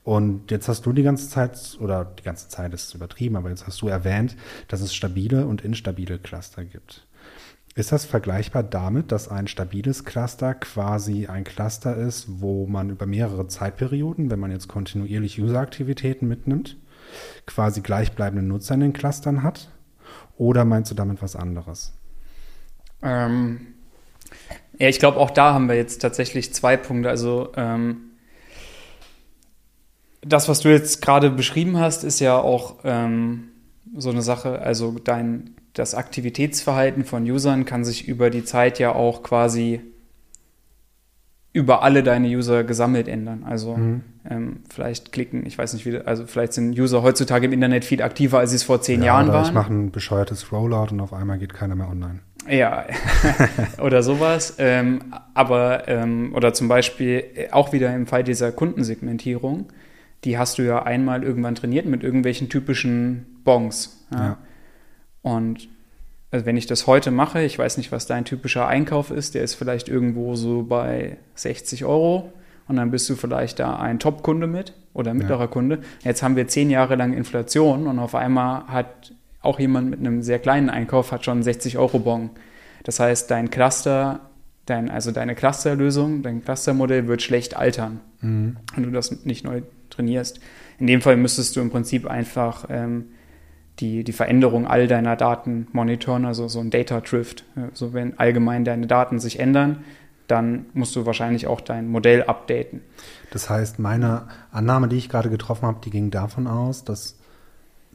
Und jetzt hast du die ganze Zeit, oder die ganze Zeit ist übertrieben, aber jetzt hast du erwähnt, dass es stabile und instabile Cluster gibt. Ist das vergleichbar damit, dass ein stabiles Cluster quasi ein Cluster ist, wo man über mehrere Zeitperioden, wenn man jetzt kontinuierlich User-Aktivitäten mitnimmt, quasi gleichbleibende Nutzer in den Clustern hat? Oder meinst du damit was anderes? Ähm, ja, ich glaube, auch da haben wir jetzt tatsächlich zwei Punkte. Also ähm, das, was du jetzt gerade beschrieben hast, ist ja auch ähm, so eine Sache. Also dein das Aktivitätsverhalten von Usern kann sich über die Zeit ja auch quasi über alle deine User gesammelt ändern. Also mhm. ähm, vielleicht klicken, ich weiß nicht wie, also vielleicht sind User heutzutage im Internet viel aktiver, als sie es vor zehn ja, Jahren oder waren. Ich mache ein bescheuertes Rollout und auf einmal geht keiner mehr online. Ja, oder sowas. Ähm, aber, ähm, oder zum Beispiel äh, auch wieder im Fall dieser Kundensegmentierung, die hast du ja einmal irgendwann trainiert mit irgendwelchen typischen Bongs. Ja. ja. Und also wenn ich das heute mache, ich weiß nicht, was dein typischer Einkauf ist, der ist vielleicht irgendwo so bei 60 Euro und dann bist du vielleicht da ein Top-Kunde mit oder mittlerer ja. Kunde. Jetzt haben wir zehn Jahre lang Inflation und auf einmal hat auch jemand mit einem sehr kleinen Einkauf hat schon 60 Euro Bon. Das heißt, dein Cluster, dein, also deine Clusterlösung, dein Clustermodell wird schlecht altern, mhm. wenn du das nicht neu trainierst. In dem Fall müsstest du im Prinzip einfach ähm, die, die Veränderung all deiner Daten monitoren, also so ein Data Drift. Also wenn allgemein deine Daten sich ändern, dann musst du wahrscheinlich auch dein Modell updaten. Das heißt, meine Annahme, die ich gerade getroffen habe, die ging davon aus, dass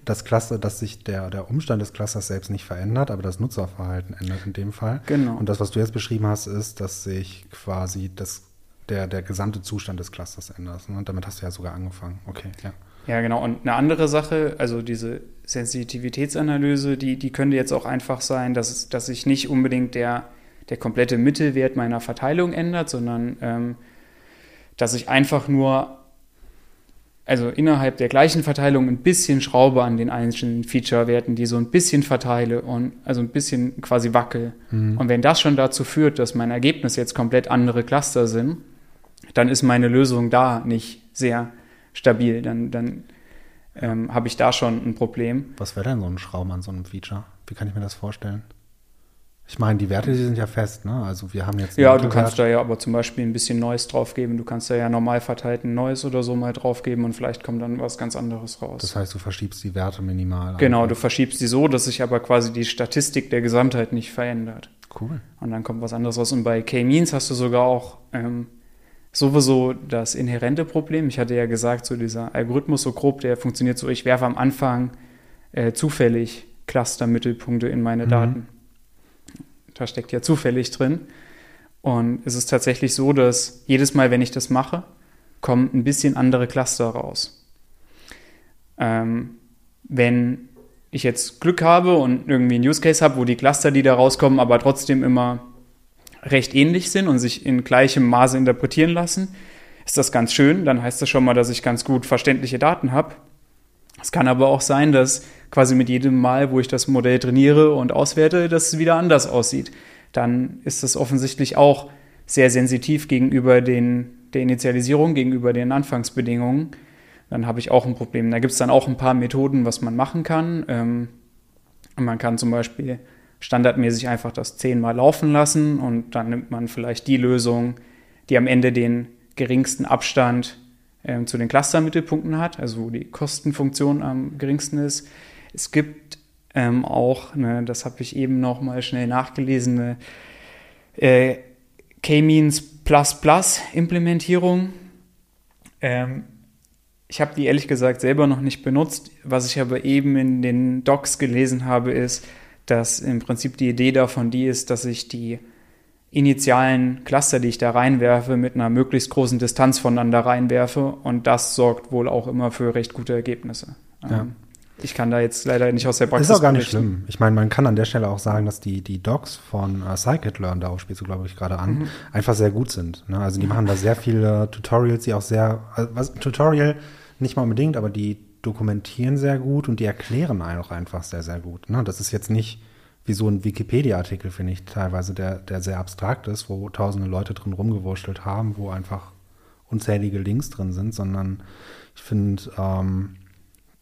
das Cluster, dass sich der, der Umstand des Clusters selbst nicht verändert, aber das Nutzerverhalten ändert in dem Fall. Genau. Und das, was du jetzt beschrieben hast, ist, dass sich quasi das, der, der gesamte Zustand des Clusters ändert. Und damit hast du ja sogar angefangen. Okay, ja. Ja, genau. Und eine andere Sache, also diese Sensitivitätsanalyse, die, die könnte jetzt auch einfach sein, dass, dass ich nicht unbedingt der der komplette Mittelwert meiner Verteilung ändert, sondern ähm, dass ich einfach nur also innerhalb der gleichen Verteilung ein bisschen schraube an den einzelnen Feature-Werten, die so ein bisschen verteile und also ein bisschen quasi wackel. Mhm. Und wenn das schon dazu führt, dass mein Ergebnis jetzt komplett andere Cluster sind, dann ist meine Lösung da nicht sehr stabil. Dann, dann ähm, habe ich da schon ein Problem. Was wäre denn so ein Schrauben an so einem Feature? Wie kann ich mir das vorstellen? Ich meine, die Werte, die sind ja fest, ne? Also wir haben jetzt. Ja, du kannst da ja aber zum Beispiel ein bisschen Neues draufgeben. Du kannst da ja normal verteilten Neues oder so mal draufgeben und vielleicht kommt dann was ganz anderes raus. Das heißt, du verschiebst die Werte minimal. Genau, du verschiebst sie so, dass sich aber quasi die Statistik der Gesamtheit nicht verändert. Cool. Und dann kommt was anderes raus. Und bei K-Means hast du sogar auch ähm, sowieso das inhärente Problem. Ich hatte ja gesagt, so dieser Algorithmus so grob, der funktioniert so, ich werfe am Anfang äh, zufällig Cluster-Mittelpunkte in meine mhm. Daten da steckt ja zufällig drin. Und es ist tatsächlich so, dass jedes Mal, wenn ich das mache, kommen ein bisschen andere Cluster raus. Ähm, wenn ich jetzt Glück habe und irgendwie einen Use Case habe, wo die Cluster, die da rauskommen, aber trotzdem immer recht ähnlich sind und sich in gleichem Maße interpretieren lassen, ist das ganz schön. Dann heißt das schon mal, dass ich ganz gut verständliche Daten habe. Es kann aber auch sein, dass quasi mit jedem Mal, wo ich das Modell trainiere und auswerte, das wieder anders aussieht. Dann ist das offensichtlich auch sehr sensitiv gegenüber den, der Initialisierung, gegenüber den Anfangsbedingungen. Dann habe ich auch ein Problem. Da gibt es dann auch ein paar Methoden, was man machen kann. Ähm, man kann zum Beispiel standardmäßig einfach das zehnmal laufen lassen und dann nimmt man vielleicht die Lösung, die am Ende den geringsten Abstand ähm, zu den Clustermittelpunkten hat, also wo die Kostenfunktion am geringsten ist. Es gibt ähm, auch, ne, das habe ich eben noch mal schnell nachgelesen, eine äh, K-Means Plus Plus Implementierung. Ähm, ich habe die ehrlich gesagt selber noch nicht benutzt. Was ich aber eben in den Docs gelesen habe, ist, dass im Prinzip die Idee davon die ist, dass ich die initialen Cluster, die ich da reinwerfe, mit einer möglichst großen Distanz voneinander reinwerfe. Und das sorgt wohl auch immer für recht gute Ergebnisse. Ja. Ähm, ich kann da jetzt leider nicht aus der Praxis Ist auch gar nicht schlimm. Ich meine, man kann an der Stelle auch sagen, dass die, die Docs von äh, Scikit-Learn, darauf spielst du, glaube ich, gerade an, mhm. einfach sehr gut sind. Ne? Also die machen da sehr viele Tutorials, die auch sehr, also was, Tutorial nicht mal unbedingt, aber die dokumentieren sehr gut und die erklären auch einfach sehr, sehr gut. Ne? Das ist jetzt nicht wie so ein Wikipedia-Artikel, finde ich, teilweise, der, der sehr abstrakt ist, wo tausende Leute drin rumgewurschtelt haben, wo einfach unzählige Links drin sind, sondern ich finde, ähm,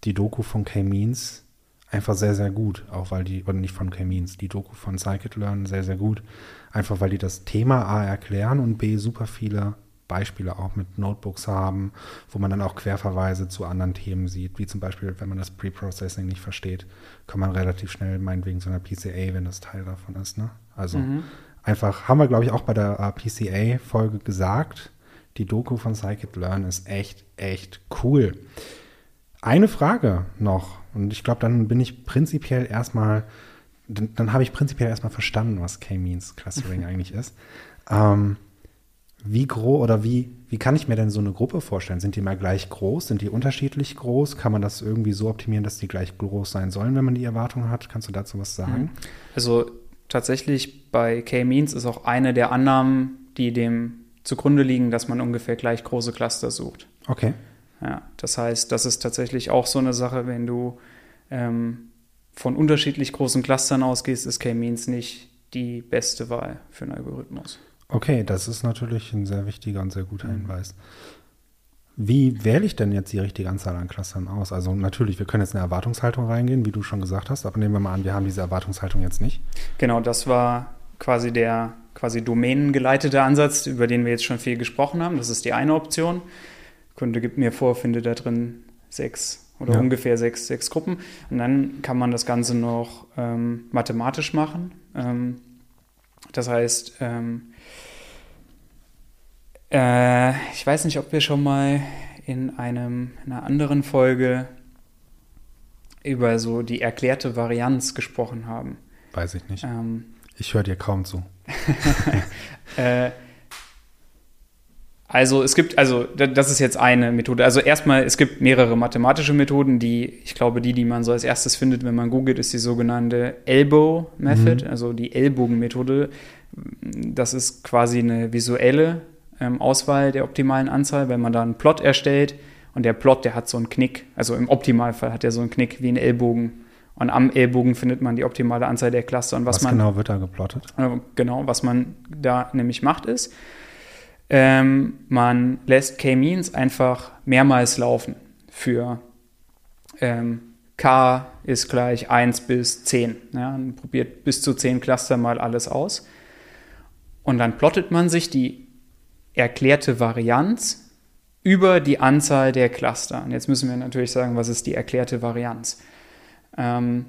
die Doku von K-Means einfach sehr, sehr gut. Auch weil die, oder nicht von K-Means, die Doku von Scikit-Learn sehr, sehr gut. Einfach weil die das Thema A erklären und B super viele Beispiele auch mit Notebooks haben, wo man dann auch Querverweise zu anderen Themen sieht, wie zum Beispiel, wenn man das Pre-Processing nicht versteht, kann man relativ schnell, meinetwegen so einer PCA, wenn das Teil davon ist. Ne? Also mhm. einfach, haben wir, glaube ich, auch bei der äh, PCA-Folge gesagt, die Doku von Scikit-Learn ist echt, echt cool. Eine Frage noch, und ich glaube, dann bin ich prinzipiell erstmal, dann, dann habe ich prinzipiell erstmal verstanden, was K-Means Clustering eigentlich ist. Ähm, wie groß oder wie, wie kann ich mir denn so eine Gruppe vorstellen? Sind die mal gleich groß? Sind die unterschiedlich groß? Kann man das irgendwie so optimieren, dass die gleich groß sein sollen, wenn man die Erwartung hat? Kannst du dazu was sagen? Mhm. Also tatsächlich bei K-Means ist auch eine der Annahmen, die dem zugrunde liegen, dass man ungefähr gleich große Cluster sucht. Okay. Ja, das heißt, das ist tatsächlich auch so eine Sache, wenn du ähm, von unterschiedlich großen Clustern ausgehst, ist K-Means nicht die beste Wahl für einen Algorithmus. Okay, das ist natürlich ein sehr wichtiger und sehr guter mhm. Hinweis. Wie wähle ich denn jetzt die richtige Anzahl an Clustern aus? Also natürlich, wir können jetzt in eine Erwartungshaltung reingehen, wie du schon gesagt hast, aber nehmen wir mal an, wir haben diese Erwartungshaltung jetzt nicht. Genau, das war quasi der quasi domänengeleitete Ansatz, über den wir jetzt schon viel gesprochen haben. Das ist die eine Option. Kunde gibt mir vor, finde da drin sechs oder ja. ungefähr sechs, sechs Gruppen. Und dann kann man das Ganze noch ähm, mathematisch machen. Ähm, das heißt, ähm, äh, ich weiß nicht, ob wir schon mal in einem, einer anderen Folge über so die erklärte Varianz gesprochen haben. Weiß ich nicht. Ähm, ich höre dir kaum zu. äh, also es gibt, also das ist jetzt eine Methode. Also erstmal, es gibt mehrere mathematische Methoden, die, ich glaube, die, die man so als erstes findet, wenn man googelt, ist die sogenannte Elbow Method, mhm. also die Ellbogenmethode. Das ist quasi eine visuelle ähm, Auswahl der optimalen Anzahl, wenn man da einen Plot erstellt und der Plot, der hat so einen Knick, also im Optimalfall hat er so einen Knick wie ein Ellbogen und am Ellbogen findet man die optimale Anzahl der Cluster. Und was, was man, genau wird da geplottet? Äh, genau, was man da nämlich macht ist, ähm, man lässt K-Means einfach mehrmals laufen für ähm, K ist gleich 1 bis 10. Ja, man probiert bis zu 10 Cluster mal alles aus. Und dann plottet man sich die erklärte Varianz über die Anzahl der Cluster. Und jetzt müssen wir natürlich sagen, was ist die erklärte Varianz? Ähm,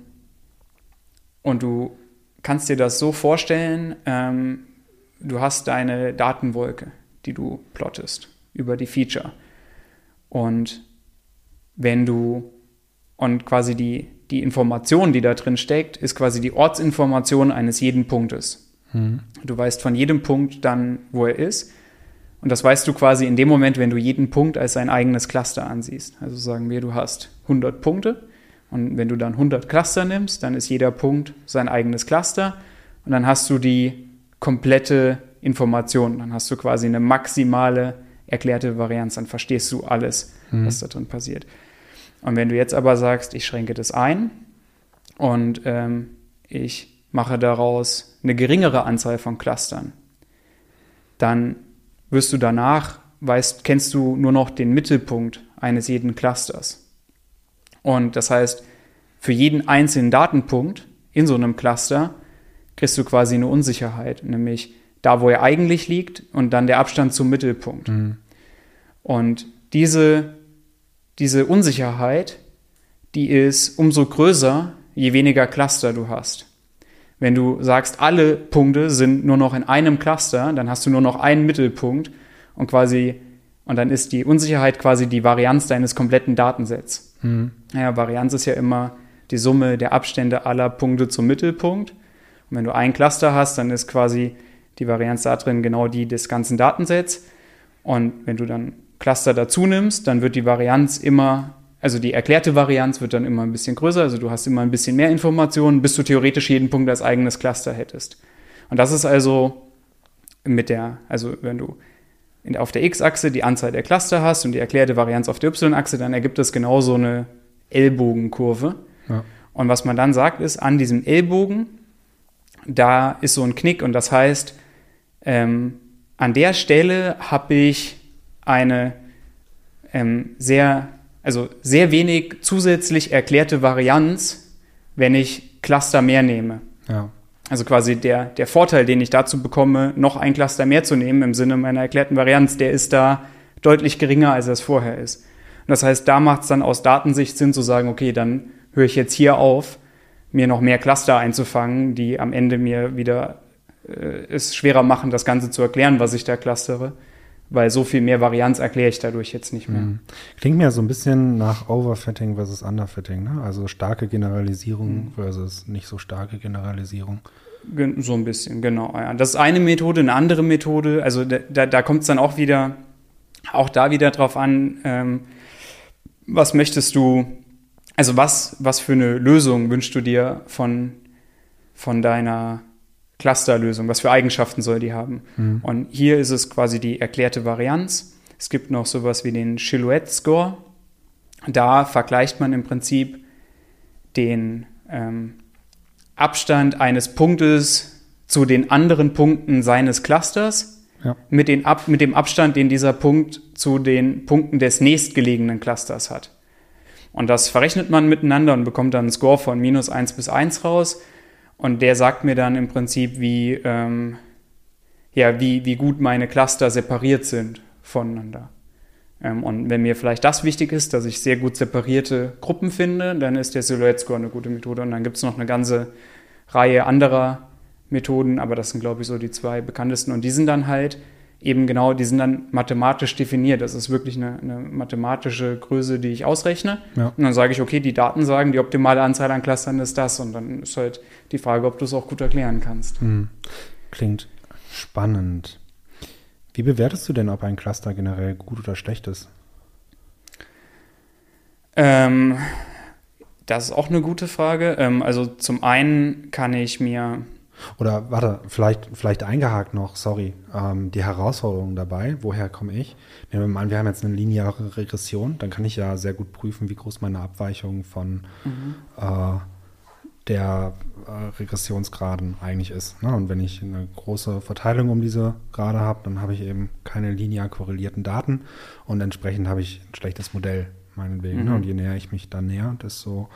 und du kannst dir das so vorstellen, ähm, du hast deine Datenwolke, die du plottest über die Feature. Und wenn du und quasi die, die Information, die da drin steckt, ist quasi die Ortsinformation eines jeden Punktes. Mhm. Du weißt von jedem Punkt dann, wo er ist. Und das weißt du quasi in dem Moment, wenn du jeden Punkt als ein eigenes Cluster ansiehst. Also sagen wir, du hast 100 Punkte. Und wenn du dann 100 Cluster nimmst, dann ist jeder Punkt sein eigenes Cluster. Und dann hast du die komplette Information. Dann hast du quasi eine maximale erklärte Varianz. Dann verstehst du alles, mhm. was da drin passiert. Und wenn du jetzt aber sagst, ich schränke das ein und ähm, ich mache daraus eine geringere Anzahl von Clustern, dann wirst du danach, weißt, kennst du nur noch den Mittelpunkt eines jeden Clusters. Und das heißt, für jeden einzelnen Datenpunkt in so einem Cluster kriegst du quasi eine Unsicherheit, nämlich da, wo er eigentlich liegt und dann der Abstand zum Mittelpunkt. Mhm. Und diese diese Unsicherheit, die ist umso größer, je weniger Cluster du hast. Wenn du sagst, alle Punkte sind nur noch in einem Cluster, dann hast du nur noch einen Mittelpunkt und quasi, und dann ist die Unsicherheit quasi die Varianz deines kompletten Datensets. Mhm. Ja, Varianz ist ja immer die Summe der Abstände aller Punkte zum Mittelpunkt. Und wenn du ein Cluster hast, dann ist quasi die Varianz da drin genau die des ganzen Datensets. Und wenn du dann Cluster dazu nimmst, dann wird die Varianz immer, also die erklärte Varianz wird dann immer ein bisschen größer, also du hast immer ein bisschen mehr Informationen, bis du theoretisch jeden Punkt als eigenes Cluster hättest. Und das ist also mit der, also wenn du auf der x-Achse die Anzahl der Cluster hast und die erklärte Varianz auf der y-Achse, dann ergibt das genauso eine Ellbogenkurve. Ja. Und was man dann sagt, ist, an diesem Ellbogen, da ist so ein Knick und das heißt, ähm, an der Stelle habe ich eine ähm, sehr, also sehr wenig zusätzlich erklärte Varianz, wenn ich Cluster mehr nehme. Ja. Also quasi der, der Vorteil, den ich dazu bekomme, noch ein Cluster mehr zu nehmen im Sinne meiner erklärten Varianz, der ist da deutlich geringer, als es vorher ist. Und das heißt, da macht es dann aus Datensicht Sinn zu sagen, okay, dann höre ich jetzt hier auf, mir noch mehr Cluster einzufangen, die am Ende mir wieder äh, es schwerer machen, das Ganze zu erklären, was ich da clustere weil so viel mehr Varianz erkläre ich dadurch jetzt nicht mehr. Mhm. Klingt mir so ein bisschen nach Overfitting versus Underfitting, ne? Also starke Generalisierung mhm. versus nicht so starke Generalisierung. So ein bisschen, genau. Ja. Das ist eine Methode, eine andere Methode, also da, da kommt es dann auch wieder, auch da wieder drauf an, ähm, was möchtest du, also was, was für eine Lösung wünschst du dir von, von deiner Clusterlösung, was für Eigenschaften soll die haben. Mhm. Und hier ist es quasi die erklärte Varianz. Es gibt noch sowas wie den Silhouette-Score. Da vergleicht man im Prinzip den ähm, Abstand eines Punktes zu den anderen Punkten seines Clusters ja. mit, den Ab mit dem Abstand, den dieser Punkt zu den Punkten des nächstgelegenen Clusters hat. Und das verrechnet man miteinander und bekommt dann einen Score von minus 1 bis 1 raus. Und der sagt mir dann im Prinzip, wie, ähm, ja, wie, wie gut meine Cluster separiert sind voneinander. Ähm, und wenn mir vielleicht das wichtig ist, dass ich sehr gut separierte Gruppen finde, dann ist der Silhouette-Score eine gute Methode. Und dann gibt es noch eine ganze Reihe anderer Methoden, aber das sind, glaube ich, so die zwei bekanntesten. Und die sind dann halt eben genau, die sind dann mathematisch definiert. Das ist wirklich eine, eine mathematische Größe, die ich ausrechne. Ja. Und dann sage ich, okay, die Daten sagen, die optimale Anzahl an Clustern ist das. Und dann ist halt die Frage, ob du es auch gut erklären kannst. Hm. Klingt spannend. Wie bewertest du denn, ob ein Cluster generell gut oder schlecht ist? Ähm, das ist auch eine gute Frage. Ähm, also zum einen kann ich mir Oder warte, vielleicht, vielleicht eingehakt noch, sorry, ähm, die Herausforderung dabei, woher komme ich? Nehmen wir mal an, wir haben jetzt eine lineare Regression, dann kann ich ja sehr gut prüfen, wie groß meine Abweichung von mhm. äh, der äh, Regressionsgraden eigentlich ist. Ne? Und wenn ich eine große Verteilung um diese Grade habe, dann habe ich eben keine linear korrelierten Daten und entsprechend habe ich ein schlechtes Modell, meinetwegen. Ne? Mhm. Ne? Und je näher ich mich dann näher, desto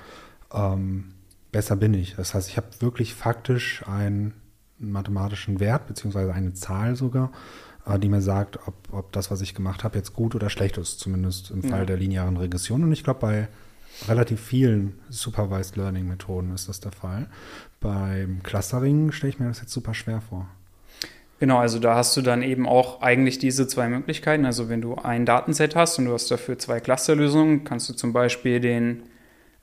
ähm, besser bin ich. Das heißt, ich habe wirklich faktisch einen mathematischen Wert, beziehungsweise eine Zahl sogar, äh, die mir sagt, ob, ob das, was ich gemacht habe, jetzt gut oder schlecht ist, zumindest im Fall ja. der linearen Regression. Und ich glaube, bei relativ vielen Supervised Learning Methoden ist das der Fall. Beim Clustering stelle ich mir das jetzt super schwer vor. Genau, also da hast du dann eben auch eigentlich diese zwei Möglichkeiten. Also wenn du ein Datenset hast und du hast dafür zwei Clusterlösungen, kannst du zum Beispiel den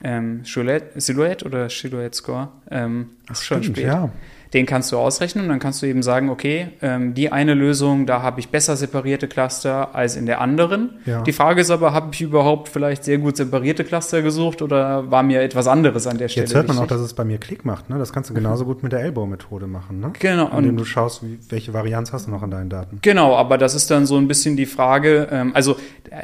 ähm, Silhouette oder Silhouette Score. Ähm, Ach, ist schon stimmt, spät. Ja. Den kannst du ausrechnen und dann kannst du eben sagen, okay, ähm, die eine Lösung, da habe ich besser separierte Cluster als in der anderen. Ja. Die Frage ist aber, habe ich überhaupt vielleicht sehr gut separierte Cluster gesucht oder war mir etwas anderes an der Stelle? Jetzt hört man wichtig? auch, dass es bei mir Klick macht. Ne? Das kannst du genauso gut mit der Elbow-Methode machen. Ne? Genau. Indem du schaust, wie, welche Varianz hast du noch in deinen Daten. Genau, aber das ist dann so ein bisschen die Frage, ähm, also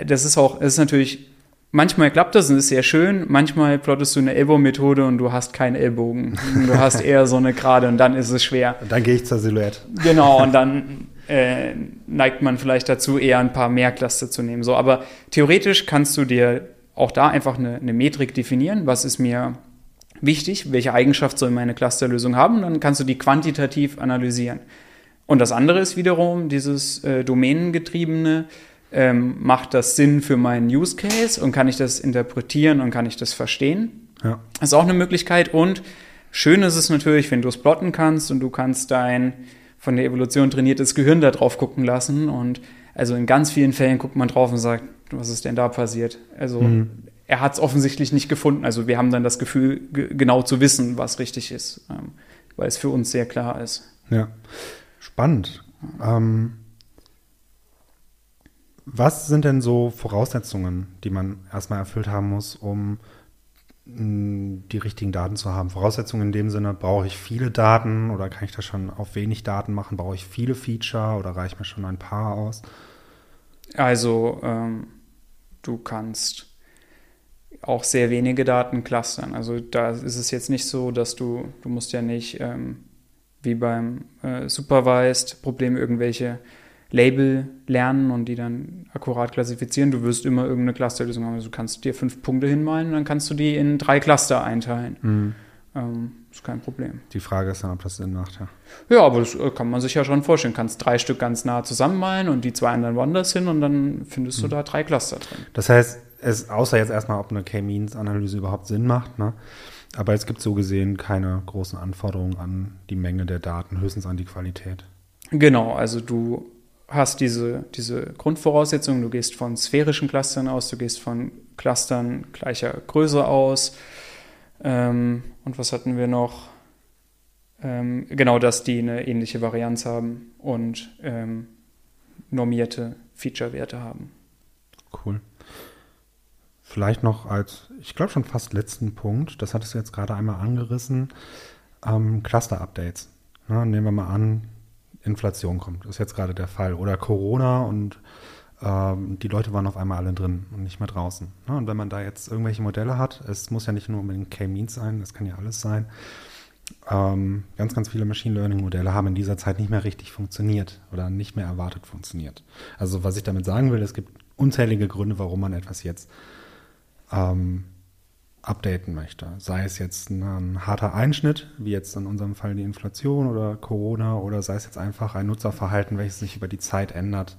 das ist auch, das ist natürlich Manchmal klappt das und ist sehr schön, manchmal plottest du eine Ellbogenmethode und du hast keinen Ellbogen. Du hast eher so eine Gerade und dann ist es schwer. Und dann gehe ich zur Silhouette. Genau, und dann äh, neigt man vielleicht dazu, eher ein paar mehr Cluster zu nehmen. So, aber theoretisch kannst du dir auch da einfach eine, eine Metrik definieren. Was ist mir wichtig? Welche Eigenschaft soll meine Clusterlösung haben? Und dann kannst du die quantitativ analysieren. Und das andere ist wiederum dieses äh, domänengetriebene, ähm, macht das Sinn für meinen Use Case und kann ich das interpretieren und kann ich das verstehen? Ja. Das ist auch eine Möglichkeit. Und schön ist es natürlich, wenn du es plotten kannst und du kannst dein von der Evolution trainiertes Gehirn da drauf gucken lassen. Und also in ganz vielen Fällen guckt man drauf und sagt, was ist denn da passiert? Also mhm. er hat es offensichtlich nicht gefunden. Also wir haben dann das Gefühl, genau zu wissen, was richtig ist, ähm, weil es für uns sehr klar ist. Ja, spannend. Ähm was sind denn so Voraussetzungen, die man erstmal erfüllt haben muss, um mm, die richtigen Daten zu haben? Voraussetzungen in dem Sinne, brauche ich viele Daten oder kann ich das schon auf wenig Daten machen? Brauche ich viele Feature oder reicht mir schon ein paar aus? Also ähm, du kannst auch sehr wenige Daten clustern. Also da ist es jetzt nicht so, dass du, du musst ja nicht ähm, wie beim äh, Supervised Problem irgendwelche Label lernen und die dann akkurat klassifizieren. Du wirst immer irgendeine Clusterlösung haben. Also du kannst dir fünf Punkte hinmalen und dann kannst du die in drei Cluster einteilen. Mhm. Ähm, ist kein Problem. Die Frage ist dann, ob das Sinn macht, ja. Ja, aber das äh, kann man sich ja schon vorstellen. Du kannst drei Stück ganz nah zusammenmalen und die zwei anderen woanders hin und dann findest mhm. du da drei Cluster drin. Das heißt, es, außer jetzt erstmal, ob eine K-Means-Analyse überhaupt Sinn macht, ne? aber es gibt so gesehen keine großen Anforderungen an die Menge der Daten, höchstens an die Qualität. Genau, also du hast diese, diese Grundvoraussetzungen. Du gehst von sphärischen Clustern aus, du gehst von Clustern gleicher Größe aus. Ähm, und was hatten wir noch? Ähm, genau, dass die eine ähnliche Varianz haben und ähm, normierte Feature-Werte haben. Cool. Vielleicht noch als, ich glaube schon fast letzten Punkt, das hattest du jetzt gerade einmal angerissen, ähm, Cluster-Updates. nehmen wir mal an, Inflation kommt. Das ist jetzt gerade der Fall. Oder Corona und ähm, die Leute waren auf einmal alle drin und nicht mehr draußen. Ne? Und wenn man da jetzt irgendwelche Modelle hat, es muss ja nicht nur unbedingt K-Means sein, das kann ja alles sein. Ähm, ganz, ganz viele Machine Learning Modelle haben in dieser Zeit nicht mehr richtig funktioniert oder nicht mehr erwartet funktioniert. Also was ich damit sagen will, es gibt unzählige Gründe, warum man etwas jetzt ähm, updaten möchte. Sei es jetzt ein, ein, harter Einschnitt, wie jetzt in unserem Fall die Inflation oder Corona, oder sei es jetzt einfach ein Nutzerverhalten, welches sich über die Zeit ändert.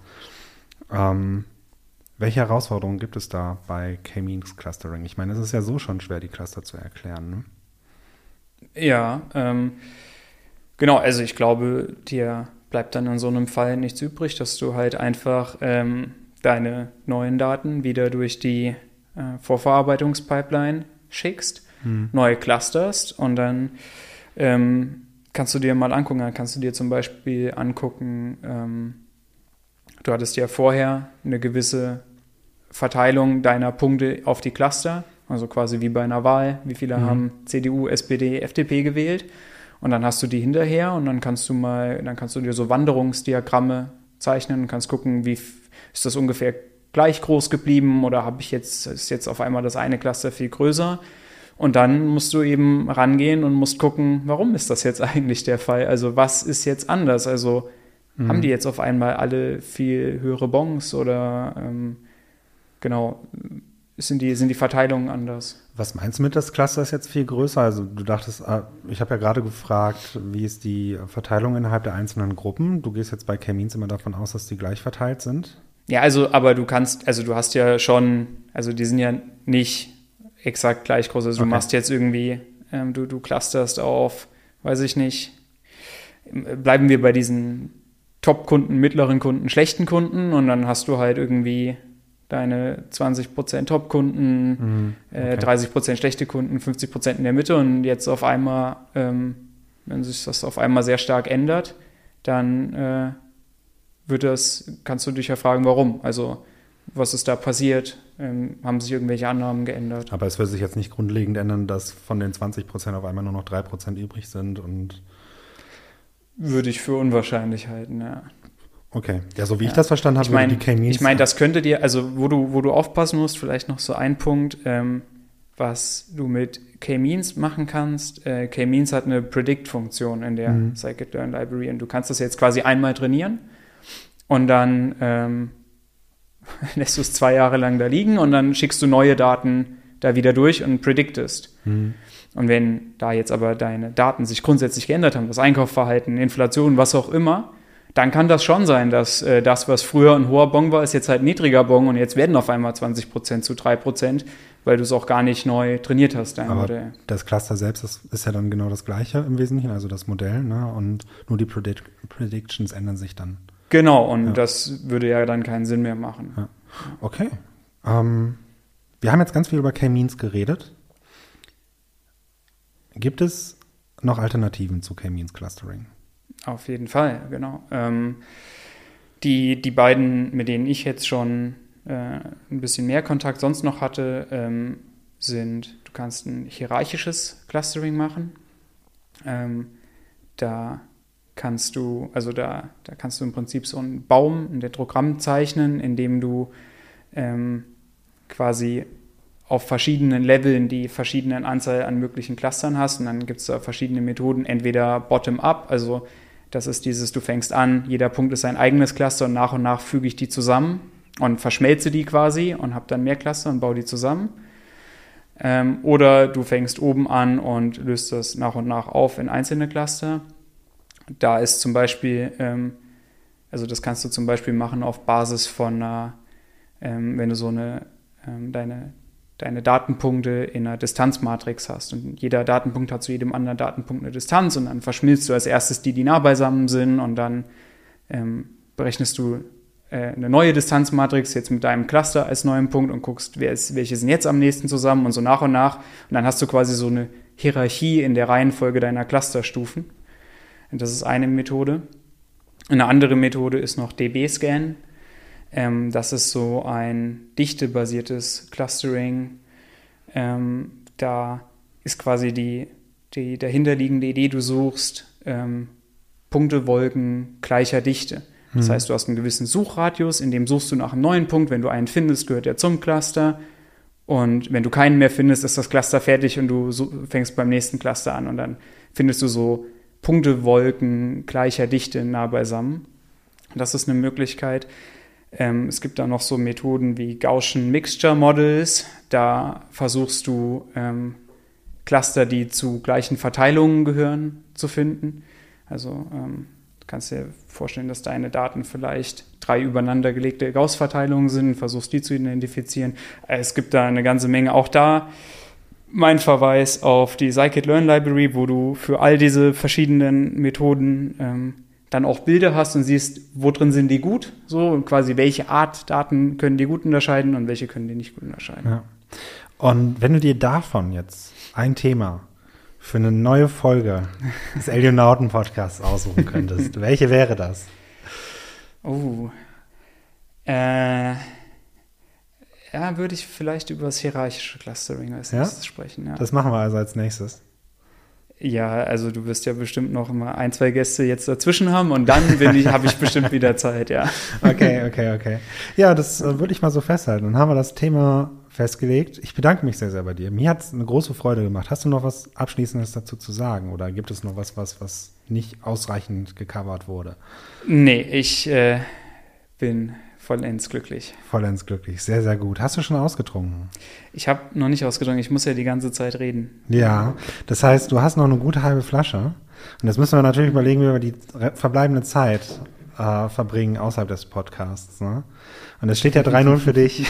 Ähm, welche Herausforderungen gibt es da bei K-Means Clustering? Ich meine, es ist ja so schon schwer, die Cluster zu erklären. Ne? Ja, ähm, genau. Also ich glaube, dir bleibt dann in so einem Fall nichts übrig, dass du halt einfach ähm, deine neuen Daten wieder durch die äh, Vorverarbeitungspipeline schickst, hm. neue clusterst und dann ähm, kannst du dir mal angucken, dann kannst du dir zum Beispiel angucken, ähm, du hattest ja vorher eine gewisse Verteilung deiner Punkte auf die Cluster, also quasi wie bei einer Wahl, wie viele mhm. haben CDU, SPD, FDP gewählt. Und dann hast du die hinterher und dann kannst du mal, dann kannst du dir so Wanderungsdiagramme zeichnen und kannst gucken, wie ist das ungefähr gleich groß geblieben oder habe ich jetzt, ist jetzt auf einmal das eine Cluster viel größer. Und dann musst du eben rangehen und musst gucken, warum ist das jetzt eigentlich der Fall? Also was ist jetzt anders? Also mhm. haben die jetzt auf einmal alle viel höhere Bons oder ähm, genau, sind die, sind die Verteilungen anders? Was meinst du mit, das Cluster ist jetzt viel größer? Also du dachtest, ah, ich habe ja gerade gefragt, wie ist die Verteilung innerhalb der einzelnen Gruppen? Du gehst jetzt bei K-Means immer davon aus, dass die gleich verteilt sind? Ja, also, aber du kannst, also du hast ja schon, also die sind ja nicht exakt gleich groß. Also okay. du machst jetzt irgendwie, ähm, du, du clusterst auf, weiß ich nicht, bleiben wir bei diesen Top-Kunden, mittleren Kunden, schlechten Kunden und dann hast du halt irgendwie deine 20% Top-Kunden, mhm, äh, okay. äh, 30% schlechte Kunden, 50% in der Mitte und jetzt auf einmal, ähm, wenn sich das auf einmal sehr stark ändert, dann äh, wird das, kannst du dich ja fragen, warum. Also was ist da passiert? Ähm, haben sich irgendwelche Annahmen geändert? Aber es wird sich jetzt nicht grundlegend ändern, dass von den 20 Prozent auf einmal nur noch 3 Prozent übrig sind und würde ich für unwahrscheinlich halten, ja. Okay, ja, so wie ja. ich das verstanden habe, ich meine, ich meine, das könnte dir, also wo du, wo du aufpassen musst, vielleicht noch so ein Punkt, ähm, was du mit K-Means machen kannst. Äh, K-Means hat eine Predict-Funktion in der mhm. Scikit-Learn-Library und du kannst das jetzt quasi einmal trainieren und dann ähm, lässt du es zwei Jahre lang da liegen und dann schickst du neue Daten da wieder durch und predictest. Mhm. Und wenn da jetzt aber deine Daten sich grundsätzlich geändert haben, das Einkaufsverhalten, Inflation, was auch immer, dann kann das schon sein, dass äh, das, was früher ein hoher Bon war, ist jetzt halt ein niedriger Bon und jetzt werden auf einmal 20 Prozent zu 3 Prozent, weil du es auch gar nicht neu trainiert hast, dein Aber Modell. Das Cluster selbst ist, ist, ja dann genau das gleiche im Wesentlichen, also das Modell, ne? und nur die Predict Predictions ändern sich dann. Genau, und ja. das würde ja dann keinen Sinn mehr machen. Ja. Okay. Ähm, wir haben jetzt ganz viel über K-Means geredet. Gibt es noch Alternativen zu K-Means Clustering? Auf jeden Fall, genau. Ähm, die, die beiden, mit denen ich jetzt schon äh, ein bisschen mehr Kontakt sonst noch hatte, ähm, sind, du kannst ein hierarchisches Clustering machen. Ähm, da kannst du, also da, da kannst du im Prinzip so einen Baum, ein Detrogramm zeichnen, in dem du ähm, quasi auf verschiedenen Leveln die verschiedenen Anzahl an möglichen Clustern hast. Und dann gibt es da verschiedene Methoden, entweder bottom-up, also das ist dieses, du fängst an, jeder Punkt ist ein eigenes Cluster und nach und nach füge ich die zusammen und verschmelze die quasi und habe dann mehr Cluster und baue die zusammen. Ähm, oder du fängst oben an und löst das nach und nach auf in einzelne Cluster. Da ist zum Beispiel, ähm, also das kannst du zum Beispiel machen auf Basis von einer, ähm, wenn du so eine, ähm, deine, deine Datenpunkte in einer Distanzmatrix hast und jeder Datenpunkt hat zu jedem anderen Datenpunkt eine Distanz und dann verschmilzt du als erstes die, die nah beisammen sind und dann ähm, berechnest du äh, eine neue Distanzmatrix jetzt mit deinem Cluster als neuen Punkt und guckst, wer ist, welche sind jetzt am nächsten zusammen und so nach und nach und dann hast du quasi so eine Hierarchie in der Reihenfolge deiner Clusterstufen. Das ist eine Methode. Eine andere Methode ist noch DB-Scan. Ähm, das ist so ein dichtebasiertes Clustering. Ähm, da ist quasi die, die dahinterliegende Idee, du suchst ähm, Punktewolken gleicher Dichte. Das mhm. heißt, du hast einen gewissen Suchradius, in dem suchst du nach einem neuen Punkt. Wenn du einen findest, gehört er zum Cluster. Und wenn du keinen mehr findest, ist das Cluster fertig und du fängst beim nächsten Cluster an. Und dann findest du so Punktewolken gleicher Dichte nah beisammen. Das ist eine Möglichkeit. Ähm, es gibt da noch so Methoden wie Gaussian Mixture Models. Da versuchst du ähm, Cluster, die zu gleichen Verteilungen gehören, zu finden. Also ähm, du kannst dir vorstellen, dass deine Daten vielleicht drei übereinander gelegte Gauss-Verteilungen sind, versuchst die zu identifizieren. Es gibt da eine ganze Menge. Auch da mein Verweis auf die Scikit-Learn Library, wo du für all diese verschiedenen Methoden ähm, dann auch Bilder hast und siehst, wo drin sind die gut, so und quasi welche Art Daten können die gut unterscheiden und welche können die nicht gut unterscheiden. Ja. Und wenn du dir davon jetzt ein Thema für eine neue Folge des Elionauten Podcasts aussuchen könntest, welche wäre das? Oh. Äh ja, würde ich vielleicht über das hierarchische Clustering als nächstes sprechen. Ja. Das machen wir also als nächstes. Ja, also du wirst ja bestimmt noch mal ein, zwei Gäste jetzt dazwischen haben und dann habe ich bestimmt wieder Zeit, ja. Okay, okay, okay. Ja, das äh, würde ich mal so festhalten. Dann haben wir das Thema festgelegt. Ich bedanke mich sehr, sehr bei dir. Mir hat es eine große Freude gemacht. Hast du noch was Abschließendes dazu zu sagen? Oder gibt es noch was, was, was nicht ausreichend gecovert wurde? Nee, ich äh, bin vollends glücklich. Vollends glücklich, sehr, sehr gut. Hast du schon ausgetrunken? Ich habe noch nicht ausgetrunken, ich muss ja die ganze Zeit reden. Ja, das heißt, du hast noch eine gute halbe Flasche. Und jetzt müssen wir natürlich überlegen, wie wir die verbleibende Zeit äh, verbringen außerhalb des Podcasts. Ne? Und es steht ja 3-0 für dich.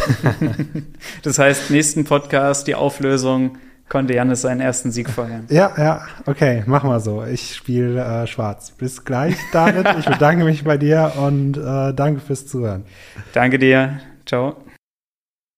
das heißt, nächsten Podcast, die Auflösung, konnte Janis seinen ersten Sieg feiern. Ja, ja, okay, mach mal so. Ich spiele äh, schwarz. Bis gleich, David. ich bedanke mich bei dir und äh, danke fürs Zuhören. Danke dir. Ciao.